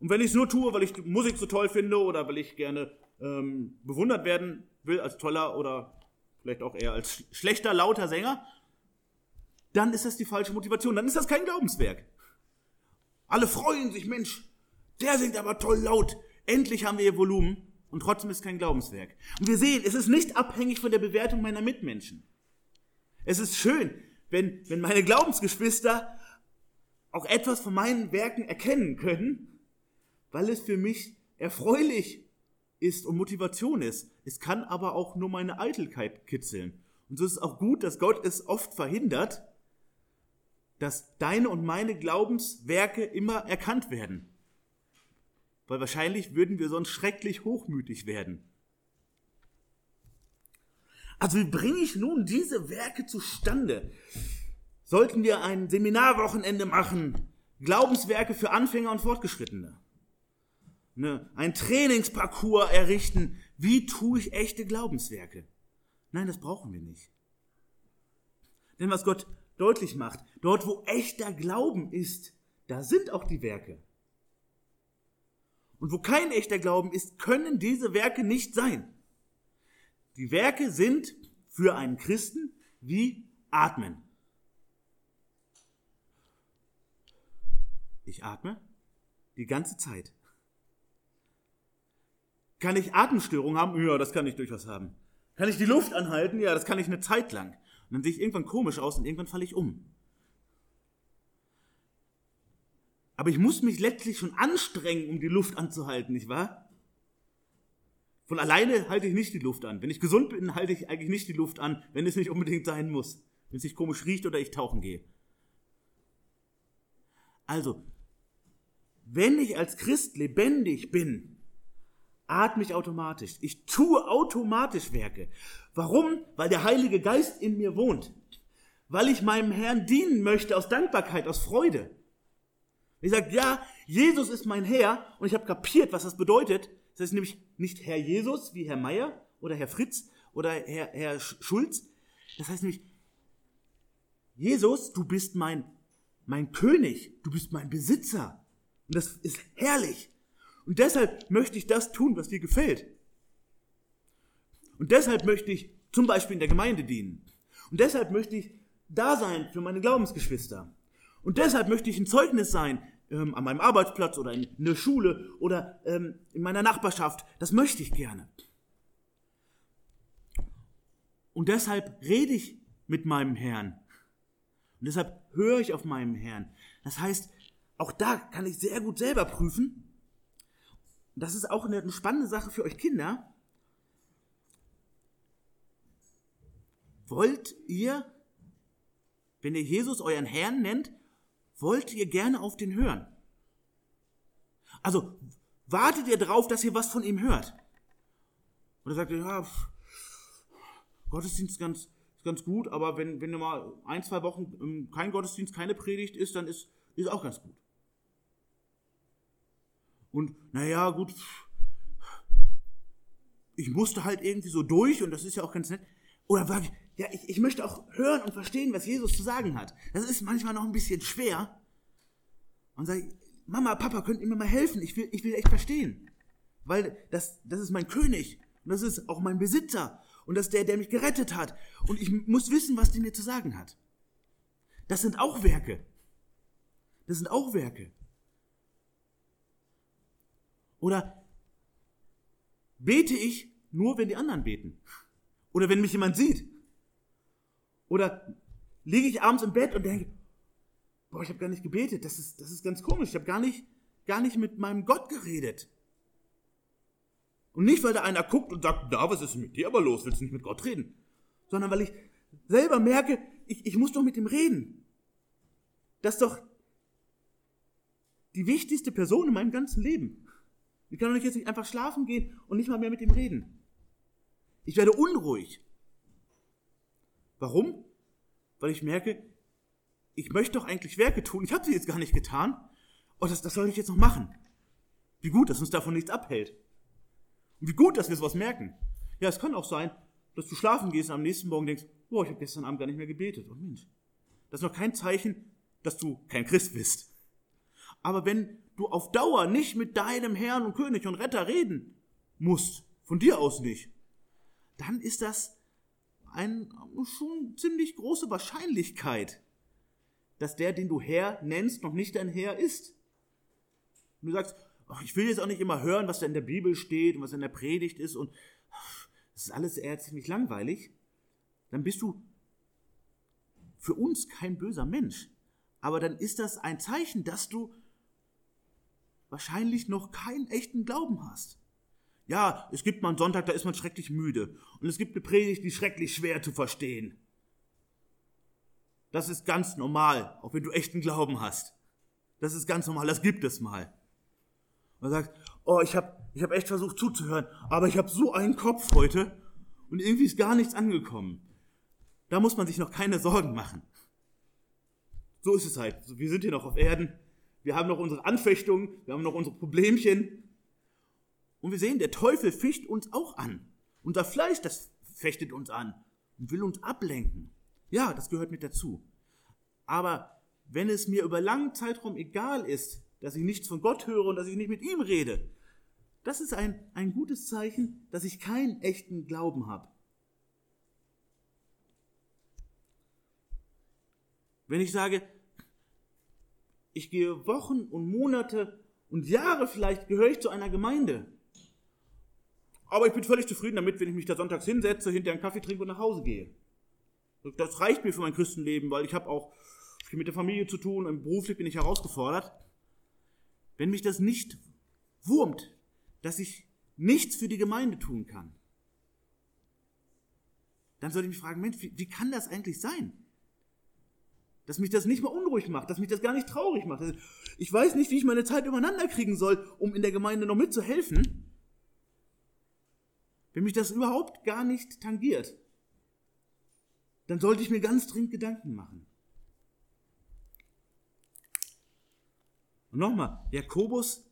Und wenn ich es nur tue, weil ich Musik so toll finde oder weil ich gerne ähm, bewundert werden will als toller oder vielleicht auch eher als schlechter, lauter Sänger, dann ist das die falsche Motivation. Dann ist das kein Glaubenswerk. Alle freuen sich, Mensch, der singt aber toll laut. Endlich haben wir ihr Volumen und trotzdem ist kein Glaubenswerk. Und wir sehen, es ist nicht abhängig von der Bewertung meiner Mitmenschen. Es ist schön, wenn, wenn meine Glaubensgeschwister auch etwas von meinen Werken erkennen können, weil es für mich erfreulich ist und Motivation ist. Es kann aber auch nur meine Eitelkeit kitzeln. Und so ist es auch gut, dass Gott es oft verhindert, dass deine und meine Glaubenswerke immer erkannt werden. Weil wahrscheinlich würden wir sonst schrecklich hochmütig werden. Also wie bringe ich nun diese Werke zustande? Sollten wir ein Seminarwochenende machen? Glaubenswerke für Anfänger und Fortgeschrittene? Ne, ein Trainingsparcours errichten? Wie tue ich echte Glaubenswerke? Nein, das brauchen wir nicht. Denn was Gott deutlich macht, dort wo echter Glauben ist, da sind auch die Werke. Und wo kein echter Glauben ist, können diese Werke nicht sein. Die Werke sind für einen Christen wie Atmen. Ich atme die ganze Zeit. Kann ich Atemstörungen haben? Ja, das kann ich durchaus haben. Kann ich die Luft anhalten? Ja, das kann ich eine Zeit lang. Und dann sehe ich irgendwann komisch aus und irgendwann falle ich um. Aber ich muss mich letztlich schon anstrengen, um die Luft anzuhalten, nicht wahr? Von alleine halte ich nicht die Luft an. Wenn ich gesund bin, halte ich eigentlich nicht die Luft an, wenn es nicht unbedingt sein muss. Wenn es sich komisch riecht oder ich tauchen gehe. Also, wenn ich als Christ lebendig bin, atme ich automatisch. Ich tue automatisch Werke. Warum? Weil der Heilige Geist in mir wohnt. Weil ich meinem Herrn dienen möchte aus Dankbarkeit, aus Freude. Ich sage, ja, Jesus ist mein Herr und ich habe kapiert, was das bedeutet. Das heißt nämlich nicht Herr Jesus wie Herr Meier oder Herr Fritz oder Herr, Herr Schulz. Das heißt nämlich, Jesus, du bist mein, mein König, du bist mein Besitzer. Und das ist herrlich. Und deshalb möchte ich das tun, was dir gefällt. Und deshalb möchte ich zum Beispiel in der Gemeinde dienen. Und deshalb möchte ich da sein für meine Glaubensgeschwister. Und deshalb möchte ich ein Zeugnis sein ähm, an meinem Arbeitsplatz oder in, der Schule oder ähm, in meiner Nachbarschaft. Das möchte ich gerne. Und deshalb rede ich mit meinem Herrn. Und deshalb höre ich auf meinem Herrn. Das heißt, auch da kann ich sehr gut selber prüfen. Das ist auch eine spannende Sache für euch Kinder. Wollt ihr, wenn ihr Jesus euren Herrn nennt, wollt ihr gerne auf den hören? Also wartet ihr darauf, dass ihr was von ihm hört? Oder sagt ihr, ja, Gottesdienst ganz, ist ganz gut, aber wenn, wenn mal ein, zwei Wochen kein Gottesdienst, keine Predigt ist, dann ist, ist auch ganz gut. Und naja, gut, ich musste halt irgendwie so durch und das ist ja auch ganz nett. Oder war, ja, ich, ich möchte auch hören und verstehen, was Jesus zu sagen hat. Das ist manchmal noch ein bisschen schwer. Und sage, Mama, Papa, könnt ihr mir mal helfen? Ich will, ich will echt verstehen. Weil das, das ist mein König. Und das ist auch mein Besitzer. Und das ist der, der mich gerettet hat. Und ich muss wissen, was der mir zu sagen hat. Das sind auch Werke. Das sind auch Werke. Oder bete ich nur, wenn die anderen beten? Oder wenn mich jemand sieht? Oder liege ich abends im Bett und denke, boah, ich habe gar nicht gebetet, das ist, das ist ganz komisch, ich habe gar nicht, gar nicht mit meinem Gott geredet. Und nicht, weil da einer guckt und sagt, da, was ist mit dir aber los, willst du nicht mit Gott reden? Sondern weil ich selber merke, ich, ich muss doch mit ihm reden. Das ist doch die wichtigste Person in meinem ganzen Leben. Ich kann doch jetzt nicht einfach schlafen gehen und nicht mal mehr mit ihm reden. Ich werde unruhig. Warum? Weil ich merke, ich möchte doch eigentlich Werke tun. Ich habe sie jetzt gar nicht getan. Und oh, das, das soll ich jetzt noch machen. Wie gut, dass uns davon nichts abhält. Und wie gut, dass wir sowas merken. Ja, es kann auch sein, dass du schlafen gehst und am nächsten Morgen denkst, boah, ich habe gestern Abend gar nicht mehr gebetet. Oh Mensch, das ist noch kein Zeichen, dass du kein Christ bist. Aber wenn du auf Dauer nicht mit deinem Herrn und König und Retter reden musst, von dir aus nicht, dann ist das eine schon ziemlich große Wahrscheinlichkeit, dass der, den du Herr nennst, noch nicht dein Herr ist. Und du sagst, ach, ich will jetzt auch nicht immer hören, was da in der Bibel steht und was in der Predigt ist und das ist alles eher ziemlich langweilig, dann bist du für uns kein böser Mensch. Aber dann ist das ein Zeichen, dass du wahrscheinlich noch keinen echten Glauben hast. Ja, es gibt mal einen Sonntag, da ist man schrecklich müde. Und es gibt eine Predigt, die schrecklich schwer zu verstehen. Das ist ganz normal, auch wenn du echten Glauben hast. Das ist ganz normal, das gibt es mal. Man sagt, oh, ich habe ich hab echt versucht zuzuhören, aber ich habe so einen Kopf heute und irgendwie ist gar nichts angekommen. Da muss man sich noch keine Sorgen machen. So ist es halt. Wir sind hier noch auf Erden wir haben noch unsere Anfechtungen, wir haben noch unsere Problemchen. Und wir sehen, der Teufel ficht uns auch an. Unser Fleisch, das fechtet uns an und will uns ablenken. Ja, das gehört mit dazu. Aber wenn es mir über langen Zeitraum egal ist, dass ich nichts von Gott höre und dass ich nicht mit ihm rede, das ist ein, ein gutes Zeichen, dass ich keinen echten Glauben habe. Wenn ich sage, ich gehe Wochen und Monate und Jahre vielleicht gehöre ich zu einer Gemeinde, aber ich bin völlig zufrieden damit, wenn ich mich da sonntags hinsetze, hinter einen Kaffee trinke und nach Hause gehe. Das reicht mir für mein Christenleben, weil ich habe auch viel mit der Familie zu tun und beruflich bin ich herausgefordert. Wenn mich das nicht wurmt, dass ich nichts für die Gemeinde tun kann, dann sollte ich mich fragen, Mensch, wie, wie kann das eigentlich sein? Dass mich das nicht mal unruhig macht, dass mich das gar nicht traurig macht. Ich weiß nicht, wie ich meine Zeit übereinander kriegen soll, um in der Gemeinde noch mitzuhelfen. Wenn mich das überhaupt gar nicht tangiert, dann sollte ich mir ganz dringend Gedanken machen. Und nochmal, Jakobus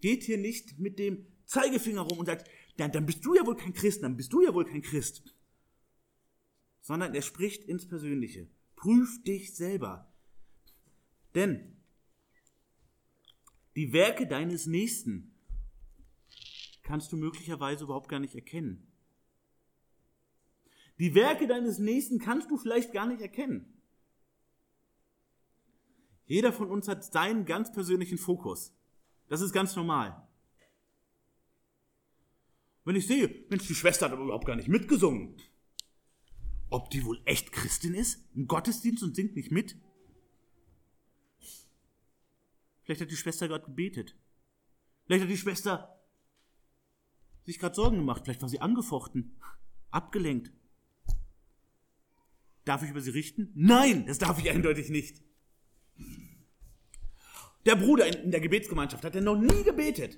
geht hier nicht mit dem Zeigefinger rum und sagt, dann, dann bist du ja wohl kein Christ, dann bist du ja wohl kein Christ. Sondern er spricht ins Persönliche. Prüf dich selber. Denn die Werke deines Nächsten kannst du möglicherweise überhaupt gar nicht erkennen. Die Werke deines Nächsten kannst du vielleicht gar nicht erkennen. Jeder von uns hat seinen ganz persönlichen Fokus. Das ist ganz normal. Wenn ich sehe, Mensch, die Schwester hat aber überhaupt gar nicht mitgesungen. Ob die wohl echt Christin ist? Im Gottesdienst und singt nicht mit? Vielleicht hat die Schwester gerade gebetet. Vielleicht hat die Schwester sich gerade Sorgen gemacht. Vielleicht war sie angefochten, abgelenkt. Darf ich über sie richten? Nein, das darf ich eindeutig nicht. Der Bruder in der Gebetsgemeinschaft hat ja noch nie gebetet.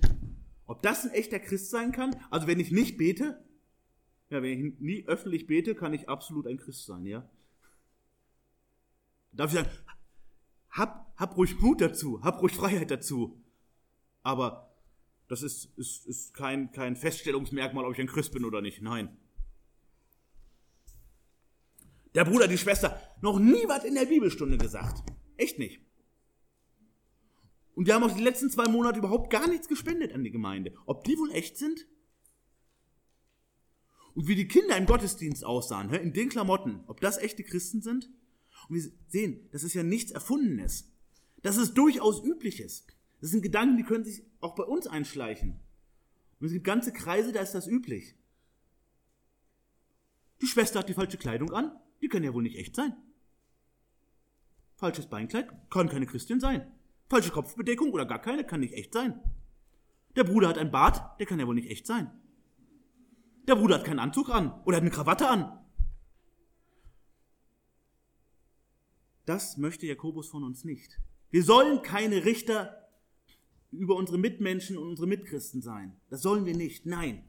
Ob das ein echter Christ sein kann? Also wenn ich nicht bete, ja, wenn ich nie öffentlich bete, kann ich absolut ein Christ sein, ja? Darf ich sagen, hab, hab ruhig Mut dazu, hab ruhig Freiheit dazu. Aber das ist, ist, ist kein, kein Feststellungsmerkmal, ob ich ein Christ bin oder nicht. Nein. Der Bruder, die Schwester, noch nie was in der Bibelstunde gesagt. Echt nicht. Und wir haben auch die letzten zwei Monate überhaupt gar nichts gespendet an die Gemeinde. Ob die wohl echt sind? Und wie die Kinder im Gottesdienst aussahen, in den Klamotten, ob das echte Christen sind? Und wir sehen, das ist ja nichts Erfundenes. Das ist durchaus Übliches. Das sind Gedanken, die können sich auch bei uns einschleichen. Und es gibt ganze Kreise, da ist das üblich. Die Schwester hat die falsche Kleidung an, die kann ja wohl nicht echt sein. Falsches Beinkleid kann keine Christin sein. Falsche Kopfbedeckung oder gar keine kann nicht echt sein. Der Bruder hat ein Bart, der kann ja wohl nicht echt sein. Der Bruder hat keinen Anzug an oder hat eine Krawatte an. Das möchte Jakobus von uns nicht. Wir sollen keine Richter über unsere Mitmenschen und unsere Mitchristen sein. Das sollen wir nicht. Nein.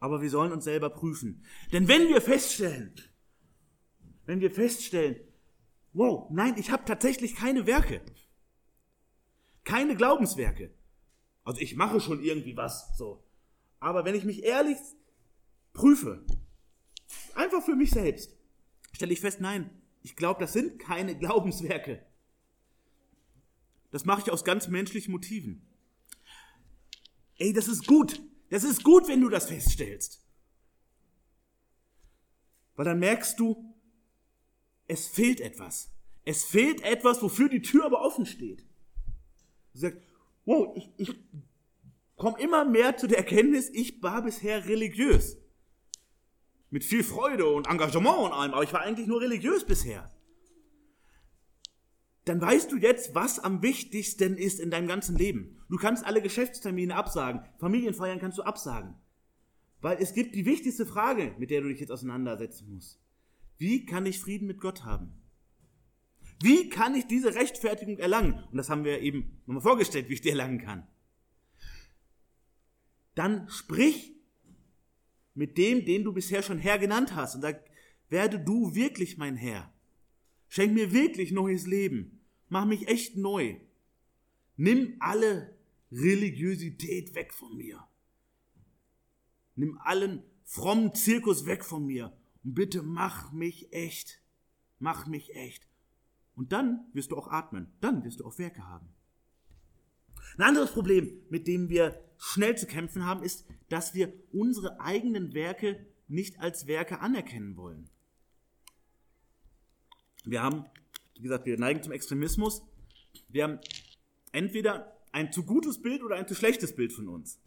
Aber wir sollen uns selber prüfen. Denn wenn wir feststellen, wenn wir feststellen, wow, nein, ich habe tatsächlich keine Werke, keine Glaubenswerke. Also ich mache schon irgendwie was, so. Aber wenn ich mich ehrlich prüfe, einfach für mich selbst, stelle ich fest, nein, ich glaube, das sind keine Glaubenswerke. Das mache ich aus ganz menschlichen Motiven. Ey, das ist gut. Das ist gut, wenn du das feststellst. Weil dann merkst du, es fehlt etwas. Es fehlt etwas, wofür die Tür aber offen steht. Du sagst, wow, ich, ich komme immer mehr zu der Erkenntnis, ich war bisher religiös. Mit viel Freude und Engagement und allem, aber ich war eigentlich nur religiös bisher dann weißt du jetzt, was am wichtigsten ist in deinem ganzen Leben. Du kannst alle Geschäftstermine absagen, Familienfeiern kannst du absagen. Weil es gibt die wichtigste Frage, mit der du dich jetzt auseinandersetzen musst. Wie kann ich Frieden mit Gott haben? Wie kann ich diese Rechtfertigung erlangen? Und das haben wir eben nochmal vorgestellt, wie ich die erlangen kann. Dann sprich mit dem, den du bisher schon Herr genannt hast und sag, werde du wirklich mein Herr. Schenk mir wirklich neues Leben. Mach mich echt neu. Nimm alle Religiosität weg von mir. Nimm allen frommen Zirkus weg von mir und bitte mach mich echt. Mach mich echt. Und dann wirst du auch atmen. Dann wirst du auch Werke haben. Ein anderes Problem, mit dem wir schnell zu kämpfen haben, ist, dass wir unsere eigenen Werke nicht als Werke anerkennen wollen. Wir haben, wie gesagt, wir neigen zum Extremismus. Wir haben entweder ein zu gutes Bild oder ein zu schlechtes Bild von uns.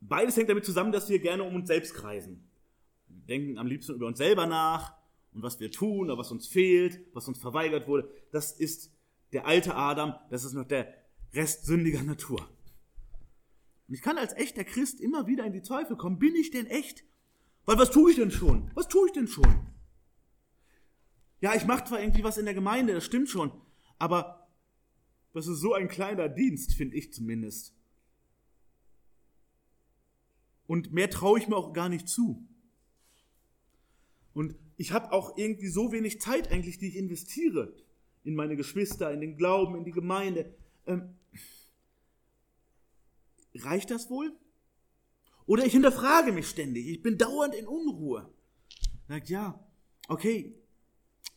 Beides hängt damit zusammen, dass wir gerne um uns selbst kreisen. Wir denken am liebsten über uns selber nach und was wir tun oder was uns fehlt, was uns verweigert wurde. Das ist der alte Adam, das ist noch der Rest sündiger Natur. Und ich kann als echter Christ immer wieder in die Zweifel kommen. Bin ich denn echt? Weil was tue ich denn schon? Was tue ich denn schon? Ja, ich mache zwar irgendwie was in der Gemeinde, das stimmt schon, aber das ist so ein kleiner Dienst, finde ich zumindest. Und mehr traue ich mir auch gar nicht zu. Und ich habe auch irgendwie so wenig Zeit eigentlich, die ich investiere in meine Geschwister, in den Glauben, in die Gemeinde. Ähm, reicht das wohl? Oder ich hinterfrage mich ständig. Ich bin dauernd in Unruhe. Sagt, ja, okay,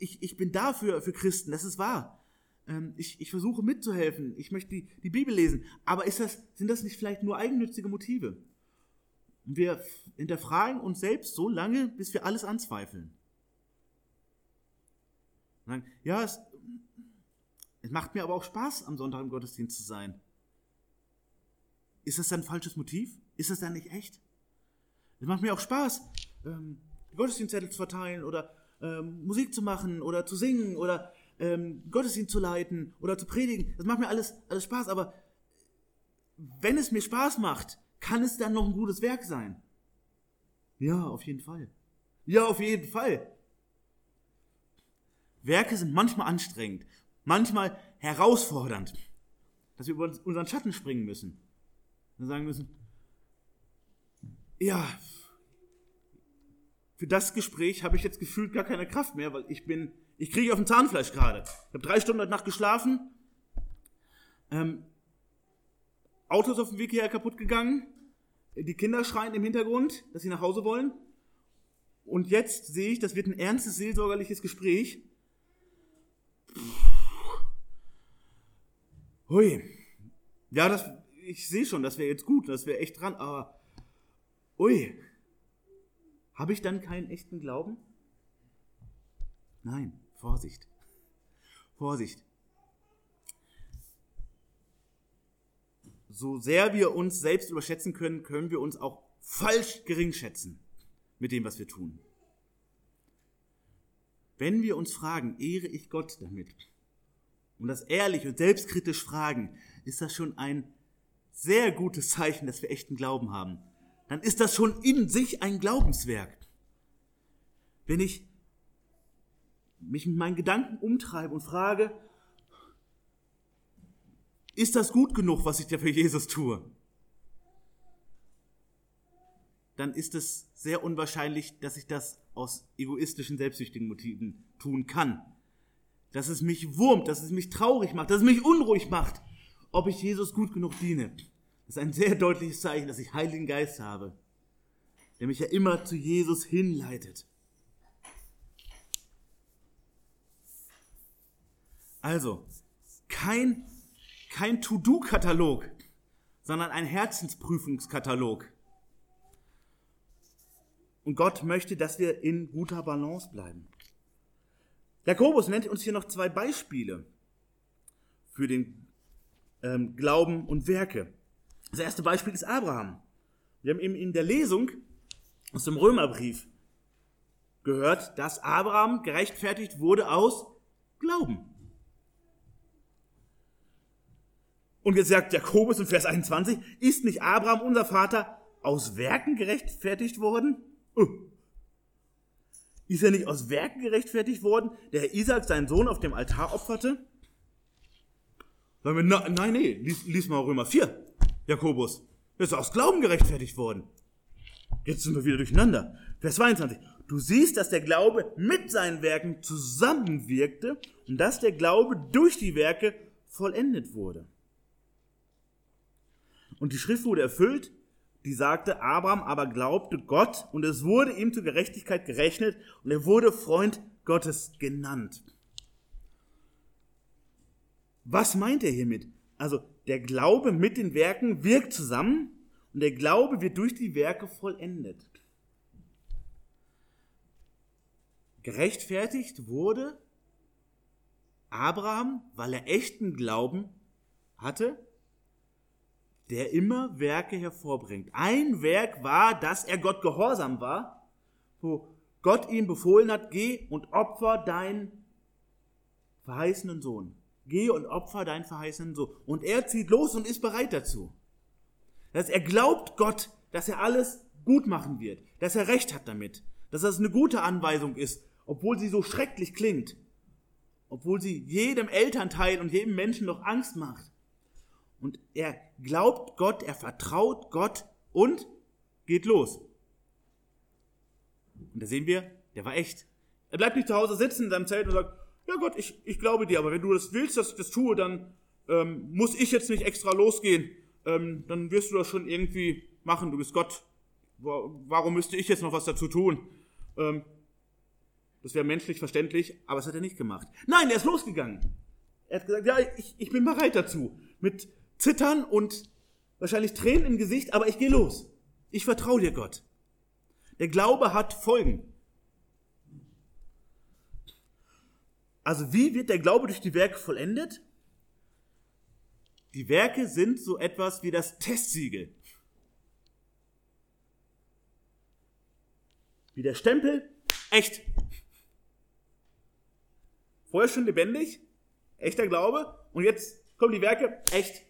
ich, ich bin dafür für Christen, das ist wahr. Ähm, ich, ich versuche mitzuhelfen, ich möchte die, die Bibel lesen. Aber ist das, sind das nicht vielleicht nur eigennützige Motive? Und wir hinterfragen uns selbst so lange, bis wir alles anzweifeln. sagen, ja, es, es macht mir aber auch Spaß, am Sonntag im Gottesdienst zu sein. Ist das dann ein falsches Motiv? Ist das dann nicht echt? Es macht mir auch Spaß, ähm, Gottesdienstzettel zu verteilen oder ähm, Musik zu machen oder zu singen oder ähm, Gottesdienst zu leiten oder zu predigen. Das macht mir alles, alles Spaß, aber wenn es mir Spaß macht, kann es dann noch ein gutes Werk sein? Ja, auf jeden Fall. Ja, auf jeden Fall. Werke sind manchmal anstrengend, manchmal herausfordernd, dass wir über unseren Schatten springen müssen. Und sagen müssen, ja, für das Gespräch habe ich jetzt gefühlt gar keine Kraft mehr, weil ich bin, ich kriege auf dem Zahnfleisch gerade. Ich habe drei Stunden Nacht geschlafen, ähm, Autos auf dem Weg hierher kaputt gegangen, die Kinder schreien im Hintergrund, dass sie nach Hause wollen. Und jetzt sehe ich, das wird ein ernstes seelsorgerliches Gespräch. Hui. Ja, das, ich sehe schon, das wäre jetzt gut, das wäre echt dran, aber ui. Habe ich dann keinen echten Glauben? Nein, Vorsicht. Vorsicht. So sehr wir uns selbst überschätzen können, können wir uns auch falsch gering schätzen mit dem, was wir tun. Wenn wir uns fragen, ehre ich Gott damit? Und das ehrlich und selbstkritisch fragen, ist das schon ein sehr gutes Zeichen, dass wir echten Glauben haben. Dann ist das schon in sich ein Glaubenswerk. Wenn ich mich mit meinen Gedanken umtreibe und frage, ist das gut genug, was ich da für Jesus tue? Dann ist es sehr unwahrscheinlich, dass ich das aus egoistischen, selbstsüchtigen Motiven tun kann. Dass es mich wurmt, dass es mich traurig macht, dass es mich unruhig macht, ob ich Jesus gut genug diene. Ist ein sehr deutliches Zeichen, dass ich Heiligen Geist habe, der mich ja immer zu Jesus hinleitet. Also, kein kein To-Do-Katalog, sondern ein Herzensprüfungskatalog. Und Gott möchte, dass wir in guter Balance bleiben. Jakobus nennt uns hier noch zwei Beispiele für den ähm, Glauben und Werke. Das erste Beispiel ist Abraham. Wir haben eben in der Lesung aus dem Römerbrief gehört, dass Abraham gerechtfertigt wurde aus Glauben. Und jetzt sagt Jakobus in Vers 21, ist nicht Abraham, unser Vater, aus Werken gerechtfertigt worden? Uh. Ist er nicht aus Werken gerechtfertigt worden, der Isaac seinen Sohn auf dem Altar opferte? Sagen nein, nee, lies, lies mal Römer 4, Jakobus. Ist aus Glauben gerechtfertigt worden. Jetzt sind wir wieder durcheinander. Vers 22. Du siehst, dass der Glaube mit seinen Werken zusammenwirkte und dass der Glaube durch die Werke vollendet wurde. Und die Schrift wurde erfüllt, die sagte, Abraham aber glaubte Gott und es wurde ihm zur Gerechtigkeit gerechnet und er wurde Freund Gottes genannt. Was meint er hiermit? Also der Glaube mit den Werken wirkt zusammen und der Glaube wird durch die Werke vollendet. Gerechtfertigt wurde Abraham, weil er echten Glauben hatte, der immer Werke hervorbringt. Ein Werk war, dass er Gott gehorsam war, wo Gott ihm befohlen hat, geh und opfer deinen verheißenen Sohn. Geh und opfer deinen verheißenen Sohn. Und er zieht los und ist bereit dazu. Dass er glaubt Gott, dass er alles gut machen wird, dass er recht hat damit, dass das eine gute Anweisung ist, obwohl sie so schrecklich klingt, obwohl sie jedem Elternteil und jedem Menschen noch Angst macht. Und er glaubt Gott, er vertraut Gott und geht los. Und da sehen wir, der war echt. Er bleibt nicht zu Hause sitzen in seinem Zelt und sagt, ja Gott, ich, ich glaube dir, aber wenn du das willst, dass ich das tue, dann ähm, muss ich jetzt nicht extra losgehen. Ähm, dann wirst du das schon irgendwie machen. Du bist Gott. Warum müsste ich jetzt noch was dazu tun? Ähm, das wäre menschlich verständlich, aber das hat er nicht gemacht. Nein, er ist losgegangen. Er hat gesagt, ja, ich, ich bin bereit dazu. Mit Zittern und wahrscheinlich Tränen im Gesicht, aber ich gehe los. Ich vertraue dir, Gott. Der Glaube hat Folgen. Also wie wird der Glaube durch die Werke vollendet? Die Werke sind so etwas wie das Testsiegel. Wie der Stempel, echt. Vorher schon lebendig, echter Glaube, und jetzt kommen die Werke, echt.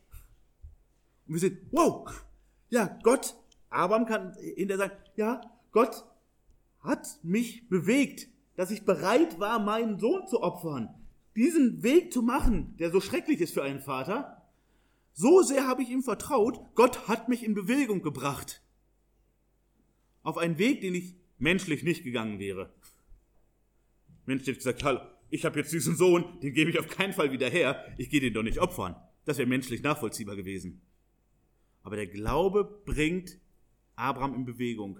Und wir sehen, wow, ja, Gott, Abraham kann hinterher sagen, ja, Gott hat mich bewegt, dass ich bereit war, meinen Sohn zu opfern. Diesen Weg zu machen, der so schrecklich ist für einen Vater. So sehr habe ich ihm vertraut, Gott hat mich in Bewegung gebracht. Auf einen Weg, den ich menschlich nicht gegangen wäre. Mensch hätte gesagt, hallo, ich habe jetzt diesen Sohn, den gebe ich auf keinen Fall wieder her, ich gehe den doch nicht opfern. Das wäre menschlich nachvollziehbar gewesen. Aber der Glaube bringt Abraham in Bewegung.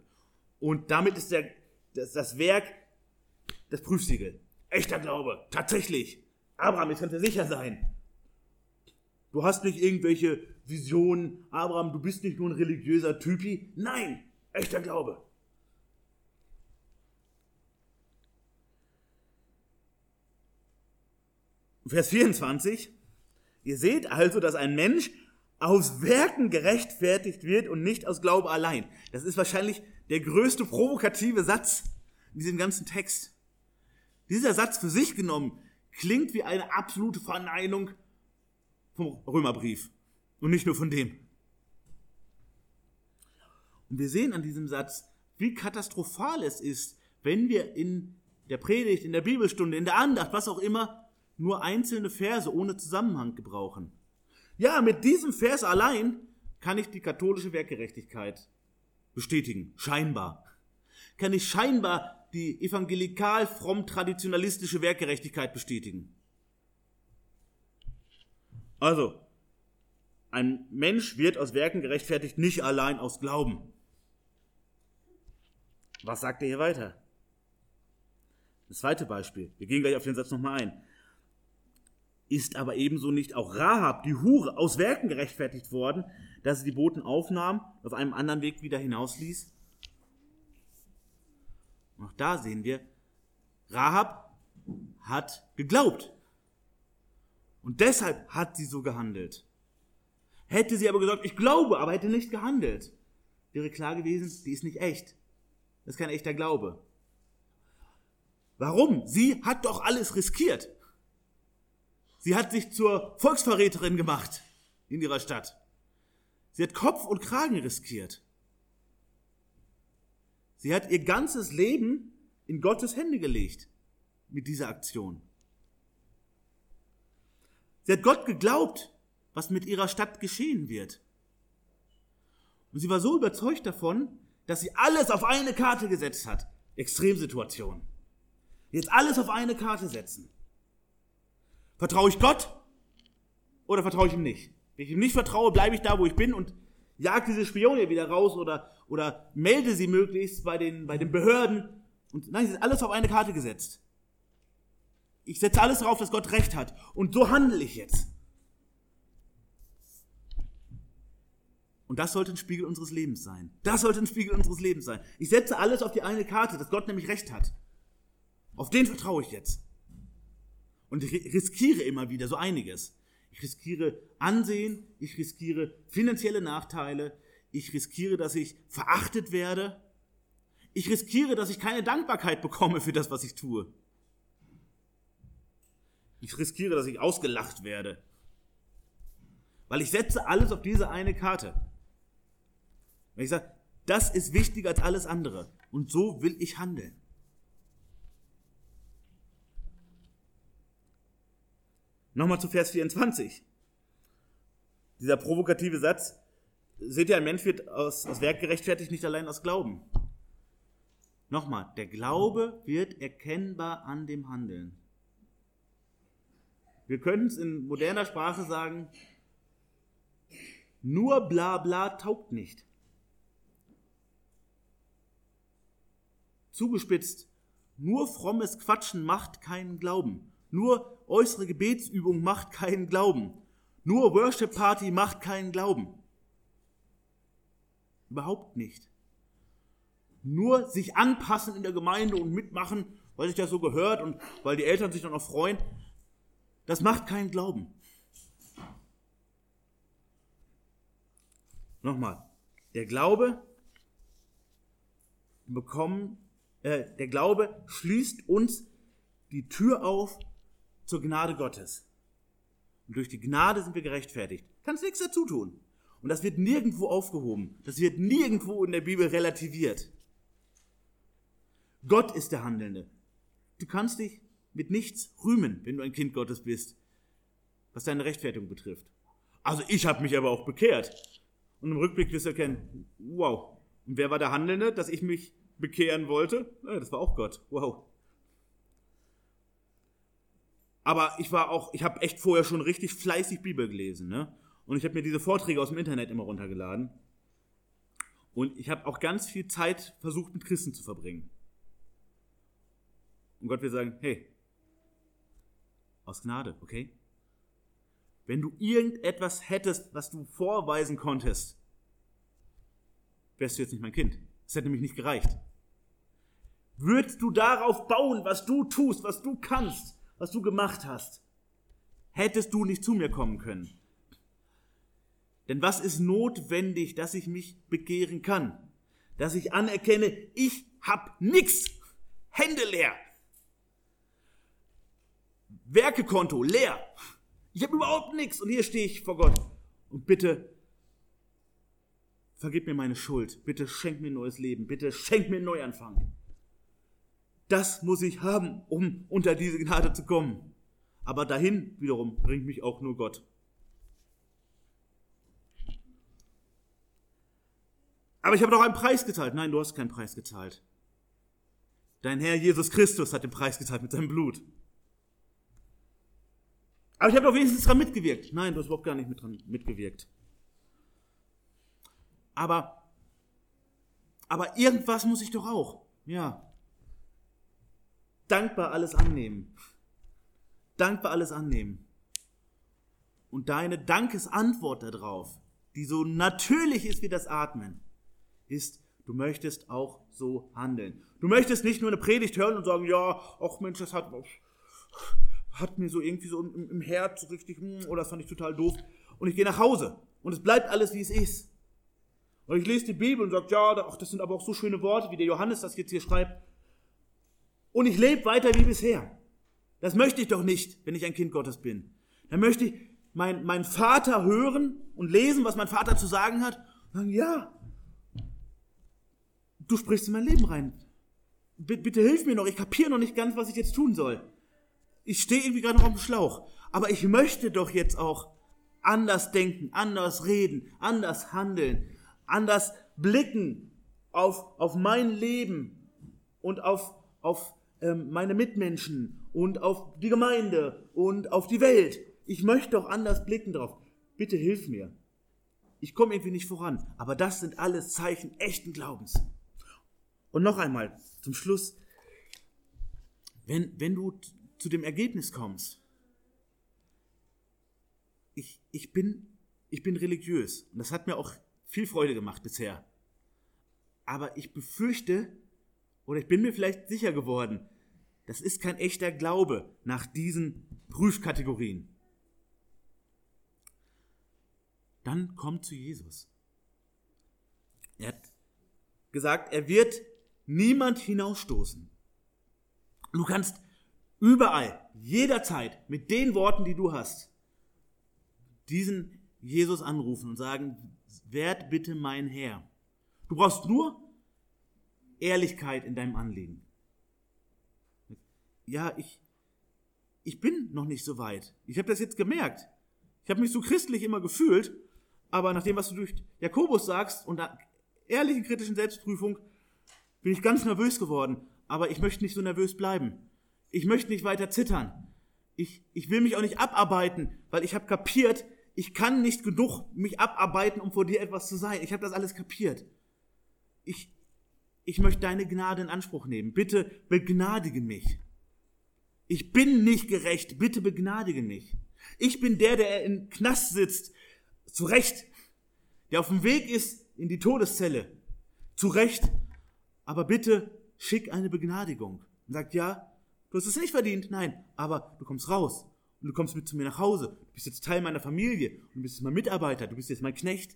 Und damit ist der, das, das Werk das Prüfsiegel. Echter Glaube, tatsächlich. Abraham, jetzt kannst du sicher sein. Du hast nicht irgendwelche Visionen. Abraham, du bist nicht nur ein religiöser Typi. Nein, echter Glaube. Vers 24. Ihr seht also, dass ein Mensch aus Werken gerechtfertigt wird und nicht aus Glaube allein. Das ist wahrscheinlich der größte provokative Satz in diesem ganzen Text. Dieser Satz für sich genommen klingt wie eine absolute Verneinung vom Römerbrief und nicht nur von dem. Und wir sehen an diesem Satz, wie katastrophal es ist, wenn wir in der Predigt, in der Bibelstunde, in der Andacht, was auch immer, nur einzelne Verse ohne Zusammenhang gebrauchen. Ja, mit diesem Vers allein kann ich die katholische Werkgerechtigkeit bestätigen, scheinbar. Kann ich scheinbar die evangelikal fromm traditionalistische Werkgerechtigkeit bestätigen. Also, ein Mensch wird aus Werken gerechtfertigt, nicht allein aus Glauben. Was sagt er hier weiter? Das zweite Beispiel. Wir gehen gleich auf den Satz nochmal ein. Ist aber ebenso nicht auch Rahab, die Hure, aus Werken gerechtfertigt worden, dass sie die Boten aufnahm, auf einem anderen Weg wieder hinausließ? Auch da sehen wir, Rahab hat geglaubt. Und deshalb hat sie so gehandelt. Hätte sie aber gesagt, ich glaube, aber hätte nicht gehandelt, wäre klar gewesen, die ist nicht echt. Das ist kein echter Glaube. Warum? Sie hat doch alles riskiert. Sie hat sich zur Volksverräterin gemacht in ihrer Stadt. Sie hat Kopf und Kragen riskiert. Sie hat ihr ganzes Leben in Gottes Hände gelegt mit dieser Aktion. Sie hat Gott geglaubt, was mit ihrer Stadt geschehen wird. Und sie war so überzeugt davon, dass sie alles auf eine Karte gesetzt hat. Extremsituation. Jetzt alles auf eine Karte setzen. Vertraue ich Gott oder vertraue ich ihm nicht? Wenn ich ihm nicht vertraue, bleibe ich da, wo ich bin und jag diese Spione wieder raus oder, oder melde sie möglichst bei den, bei den Behörden. Und nein, es ist alles auf eine Karte gesetzt. Ich setze alles darauf, dass Gott Recht hat. Und so handle ich jetzt. Und das sollte ein Spiegel unseres Lebens sein. Das sollte ein Spiegel unseres Lebens sein. Ich setze alles auf die eine Karte, dass Gott nämlich Recht hat. Auf den vertraue ich jetzt. Und ich riskiere immer wieder so einiges. Ich riskiere Ansehen, ich riskiere finanzielle Nachteile, ich riskiere, dass ich verachtet werde, ich riskiere, dass ich keine Dankbarkeit bekomme für das, was ich tue. Ich riskiere, dass ich ausgelacht werde. Weil ich setze alles auf diese eine Karte. Wenn ich sage, das ist wichtiger als alles andere. Und so will ich handeln. Nochmal zu Vers 24. Dieser provokative Satz. Seht ihr, ein Mensch wird aus, aus Werk gerechtfertigt, nicht allein aus Glauben. Nochmal, der Glaube wird erkennbar an dem Handeln. Wir können es in moderner Sprache sagen, nur bla bla taugt nicht. Zugespitzt, nur frommes Quatschen macht keinen Glauben. Nur äußere Gebetsübung macht keinen Glauben. Nur Worship Party macht keinen Glauben. Überhaupt nicht. Nur sich anpassen in der Gemeinde und mitmachen, weil sich das so gehört und weil die Eltern sich dann auch freuen, das macht keinen Glauben. Nochmal, der Glaube bekommen, äh, der Glaube schließt uns die Tür auf zur Gnade Gottes. Und durch die Gnade sind wir gerechtfertigt. Kannst nichts dazu tun. Und das wird nirgendwo aufgehoben. Das wird nirgendwo in der Bibel relativiert. Gott ist der Handelnde. Du kannst dich mit nichts rühmen, wenn du ein Kind Gottes bist, was deine Rechtfertigung betrifft. Also ich habe mich aber auch bekehrt. Und im Rückblick wirst du erkennen, wow, und wer war der Handelnde, dass ich mich bekehren wollte? Ja, das war auch Gott. Wow. Aber ich war auch, ich habe echt vorher schon richtig fleißig Bibel gelesen, ne? Und ich habe mir diese Vorträge aus dem Internet immer runtergeladen. Und ich habe auch ganz viel Zeit versucht, mit Christen zu verbringen. Und Gott will sagen, hey, aus Gnade, okay? Wenn du irgendetwas hättest, was du vorweisen konntest, wärst du jetzt nicht mein Kind. Das hätte nämlich nicht gereicht. Würdest du darauf bauen, was du tust, was du kannst, was du gemacht hast, hättest du nicht zu mir kommen können. Denn was ist notwendig, dass ich mich bekehren kann? Dass ich anerkenne, ich hab nix. Hände leer. Werkekonto leer. Ich habe überhaupt nichts und hier stehe ich vor Gott. Und bitte vergib mir meine Schuld. Bitte schenk mir ein neues Leben. Bitte schenk mir einen Neuanfang. Das muss ich haben, um unter diese Gnade zu kommen. Aber dahin wiederum bringt mich auch nur Gott. Aber ich habe doch einen Preis gezahlt. Nein, du hast keinen Preis gezahlt. Dein Herr Jesus Christus hat den Preis gezahlt mit seinem Blut. Aber ich habe doch wenigstens daran mitgewirkt. Nein, du hast überhaupt gar nicht mit dran mitgewirkt. Aber, aber irgendwas muss ich doch auch. Ja, dankbar alles annehmen. Dankbar alles annehmen. Und deine Dankesantwort darauf, die so natürlich ist wie das Atmen, ist, du möchtest auch so handeln. Du möchtest nicht nur eine Predigt hören und sagen, ja, ach Mensch, das hat, hat mir so irgendwie so im, im Herz richtig, hm, oder das fand ich total doof. Und ich gehe nach Hause und es bleibt alles, wie es ist. Und ich lese die Bibel und sage, ja, ach, das sind aber auch so schöne Worte, wie der Johannes das jetzt hier schreibt und ich lebe weiter wie bisher. Das möchte ich doch nicht, wenn ich ein Kind Gottes bin. Dann möchte ich meinen mein Vater hören und lesen, was mein Vater zu sagen hat. Und sagen, ja, du sprichst in mein Leben rein. Bitte, bitte hilf mir noch, ich kapiere noch nicht ganz, was ich jetzt tun soll. Ich stehe irgendwie gerade noch auf dem Schlauch. Aber ich möchte doch jetzt auch anders denken, anders reden, anders handeln, anders blicken auf, auf mein Leben und auf, auf ähm, meine Mitmenschen und auf die Gemeinde und auf die Welt. Ich möchte doch anders blicken drauf. Bitte hilf mir. ich komme irgendwie nicht voran. Aber das sind alles Zeichen echten Glaubens. Und noch einmal zum Schluss, wenn, wenn du zu dem Ergebnis kommst, ich, ich, bin, ich bin religiös und das hat mir auch viel Freude gemacht bisher. Aber ich befürchte, oder ich bin mir vielleicht sicher geworden, das ist kein echter Glaube nach diesen Prüfkategorien. Dann komm zu Jesus. Er hat gesagt, er wird niemand hinausstoßen. Du kannst überall, jederzeit, mit den Worten, die du hast, diesen Jesus anrufen und sagen, werd bitte mein Herr. Du brauchst nur Ehrlichkeit in deinem Anliegen. Ja, ich, ich bin noch nicht so weit. Ich habe das jetzt gemerkt. Ich habe mich so christlich immer gefühlt, aber nach dem, was du durch Jakobus sagst und der ehrlichen kritischen Selbstprüfung, bin ich ganz nervös geworden. Aber ich möchte nicht so nervös bleiben. Ich möchte nicht weiter zittern. Ich, ich will mich auch nicht abarbeiten, weil ich habe kapiert, ich kann nicht genug mich abarbeiten, um vor dir etwas zu sein. Ich habe das alles kapiert. Ich, ich möchte deine Gnade in Anspruch nehmen. Bitte begnadige mich. Ich bin nicht gerecht. Bitte begnadige mich. Ich bin der, der im Knast sitzt. Zu Recht. Der auf dem Weg ist in die Todeszelle. Zu Recht. Aber bitte schick eine Begnadigung. Und sagt, ja, du hast es nicht verdient. Nein, aber du kommst raus. Und du kommst mit zu mir nach Hause. Du bist jetzt Teil meiner Familie. Und du bist jetzt mein Mitarbeiter. Du bist jetzt mein Knecht.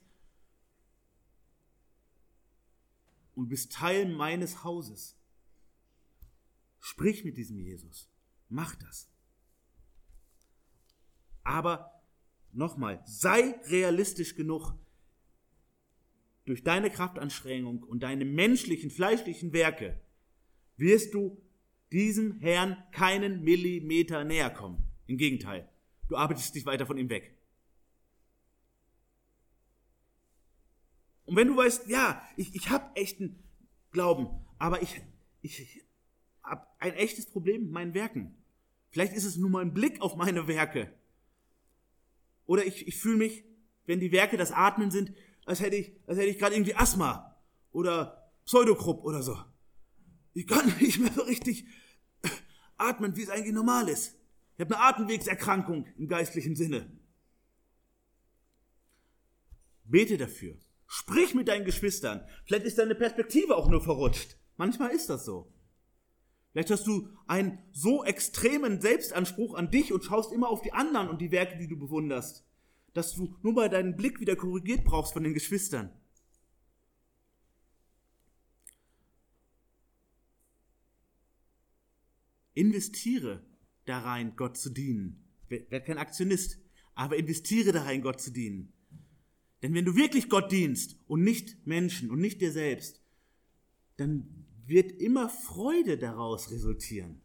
Und du bist Teil meines Hauses. Sprich mit diesem Jesus. Mach das. Aber nochmal, sei realistisch genug, durch deine Kraftanstrengung und deine menschlichen, fleischlichen Werke wirst du diesem Herrn keinen Millimeter näher kommen. Im Gegenteil, du arbeitest dich weiter von ihm weg. Und wenn du weißt, ja, ich, ich habe echten Glauben, aber ich, ich, ich habe ein echtes Problem mit meinen Werken. Vielleicht ist es nur mal ein Blick auf meine Werke. Oder ich, ich fühle mich, wenn die Werke das Atmen sind, als hätte ich, als hätte ich gerade irgendwie Asthma oder Pseudokrupp oder so. Ich kann nicht mehr so richtig atmen, wie es eigentlich normal ist. Ich habe eine Atemwegserkrankung im geistlichen Sinne. Bete dafür. Sprich mit deinen Geschwistern. Vielleicht ist deine Perspektive auch nur verrutscht. Manchmal ist das so. Vielleicht hast du einen so extremen Selbstanspruch an dich und schaust immer auf die anderen und die Werke, die du bewunderst, dass du nur mal deinen Blick wieder korrigiert brauchst von den Geschwistern. Investiere da rein, Gott zu dienen. Werd kein Aktionist, aber investiere da rein, Gott zu dienen. Denn wenn du wirklich Gott dienst und nicht Menschen und nicht dir selbst, dann wird immer Freude daraus resultieren.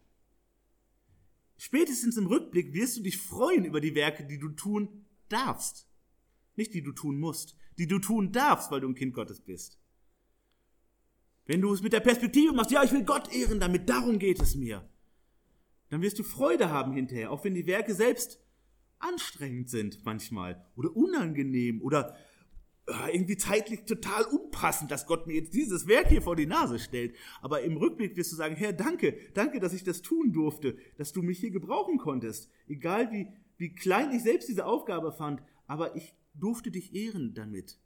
Spätestens im Rückblick wirst du dich freuen über die Werke, die du tun darfst. Nicht die du tun musst, die du tun darfst, weil du ein Kind Gottes bist. Wenn du es mit der Perspektive machst, ja, ich will Gott ehren damit, darum geht es mir, dann wirst du Freude haben hinterher, auch wenn die Werke selbst anstrengend sind manchmal oder unangenehm oder äh, irgendwie zeitlich total unpassend, dass Gott mir jetzt dieses Werk hier vor die Nase stellt. Aber im Rückblick wirst du sagen, Herr, danke, danke, dass ich das tun durfte, dass du mich hier gebrauchen konntest. Egal wie, wie klein ich selbst diese Aufgabe fand, aber ich durfte dich ehren damit.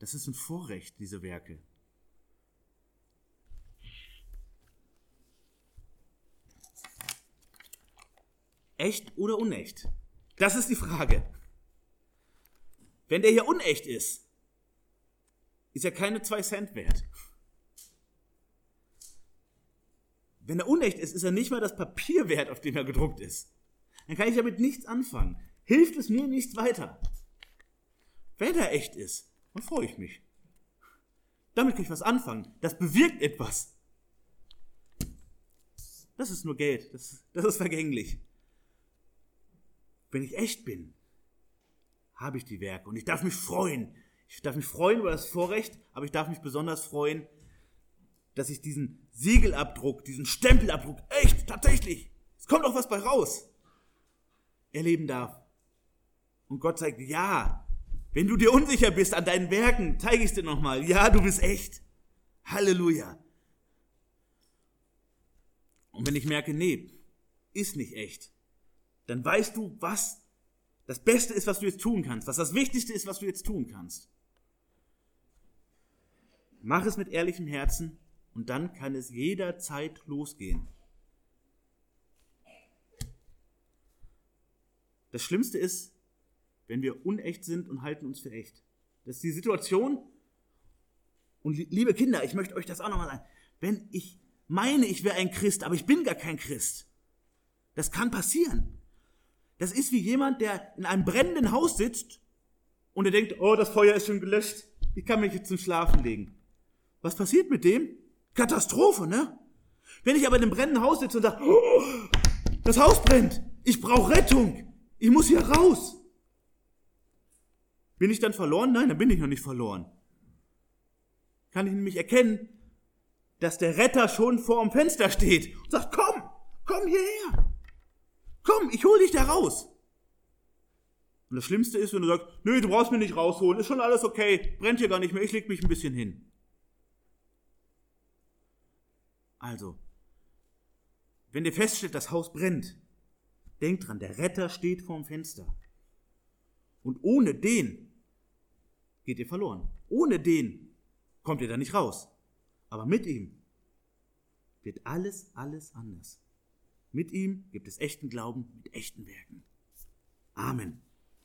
Das ist ein Vorrecht, diese Werke. Echt oder unecht? Das ist die Frage. Wenn der hier unecht ist, ist er keine zwei Cent wert. Wenn er unecht ist, ist er nicht mal das Papier wert, auf dem er gedruckt ist. Dann kann ich damit nichts anfangen. Hilft es mir nichts weiter. Wenn er echt ist, dann freue ich mich. Damit kann ich was anfangen. Das bewirkt etwas. Das ist nur Geld. Das, das ist vergänglich. Wenn ich echt bin, habe ich die Werke und ich darf mich freuen. Ich darf mich freuen über das Vorrecht, aber ich darf mich besonders freuen, dass ich diesen Siegelabdruck, diesen Stempelabdruck, echt, tatsächlich, es kommt auch was bei raus, erleben darf. Und Gott sagt, ja, Wenn du dir unsicher bist an deinen Werken, zeige ich es dir nochmal. Ja, du bist echt. Halleluja. Und wenn ich merke, nee, ist nicht echt, dann weißt du, was das Beste ist, was du jetzt tun kannst, was das Wichtigste ist, was du jetzt tun kannst. Mach es mit ehrlichem Herzen und dann kann es jederzeit losgehen. Das Schlimmste ist, wenn wir unecht sind und halten uns für echt. Das ist die Situation. Und liebe Kinder, ich möchte euch das auch nochmal sagen. Wenn ich meine, ich wäre ein Christ, aber ich bin gar kein Christ. Das kann passieren. Das ist wie jemand, der in einem brennenden Haus sitzt und er denkt, oh, das Feuer ist schon gelöscht. Ich kann mich jetzt zum Schlafen legen. Was passiert mit dem? Katastrophe, ne? Wenn ich aber in einem brennenden Haus sitze und sage, oh, das Haus brennt, ich brauche Rettung, ich muss hier raus. Bin ich dann verloren? Nein, dann bin ich noch nicht verloren. Kann ich nämlich erkennen, dass der Retter schon vor dem Fenster steht und sagt, komm, komm hierher. Komm, ich hol dich da raus. Und das Schlimmste ist, wenn du sagst, nö, du brauchst mich nicht rausholen, ist schon alles okay, brennt hier gar nicht mehr, ich leg mich ein bisschen hin. Also, wenn ihr feststellt, das Haus brennt, denkt dran, der Retter steht vorm Fenster. Und ohne den geht ihr verloren. Ohne den kommt ihr da nicht raus. Aber mit ihm wird alles, alles anders. Mit ihm gibt es echten Glauben mit echten Werken. Amen.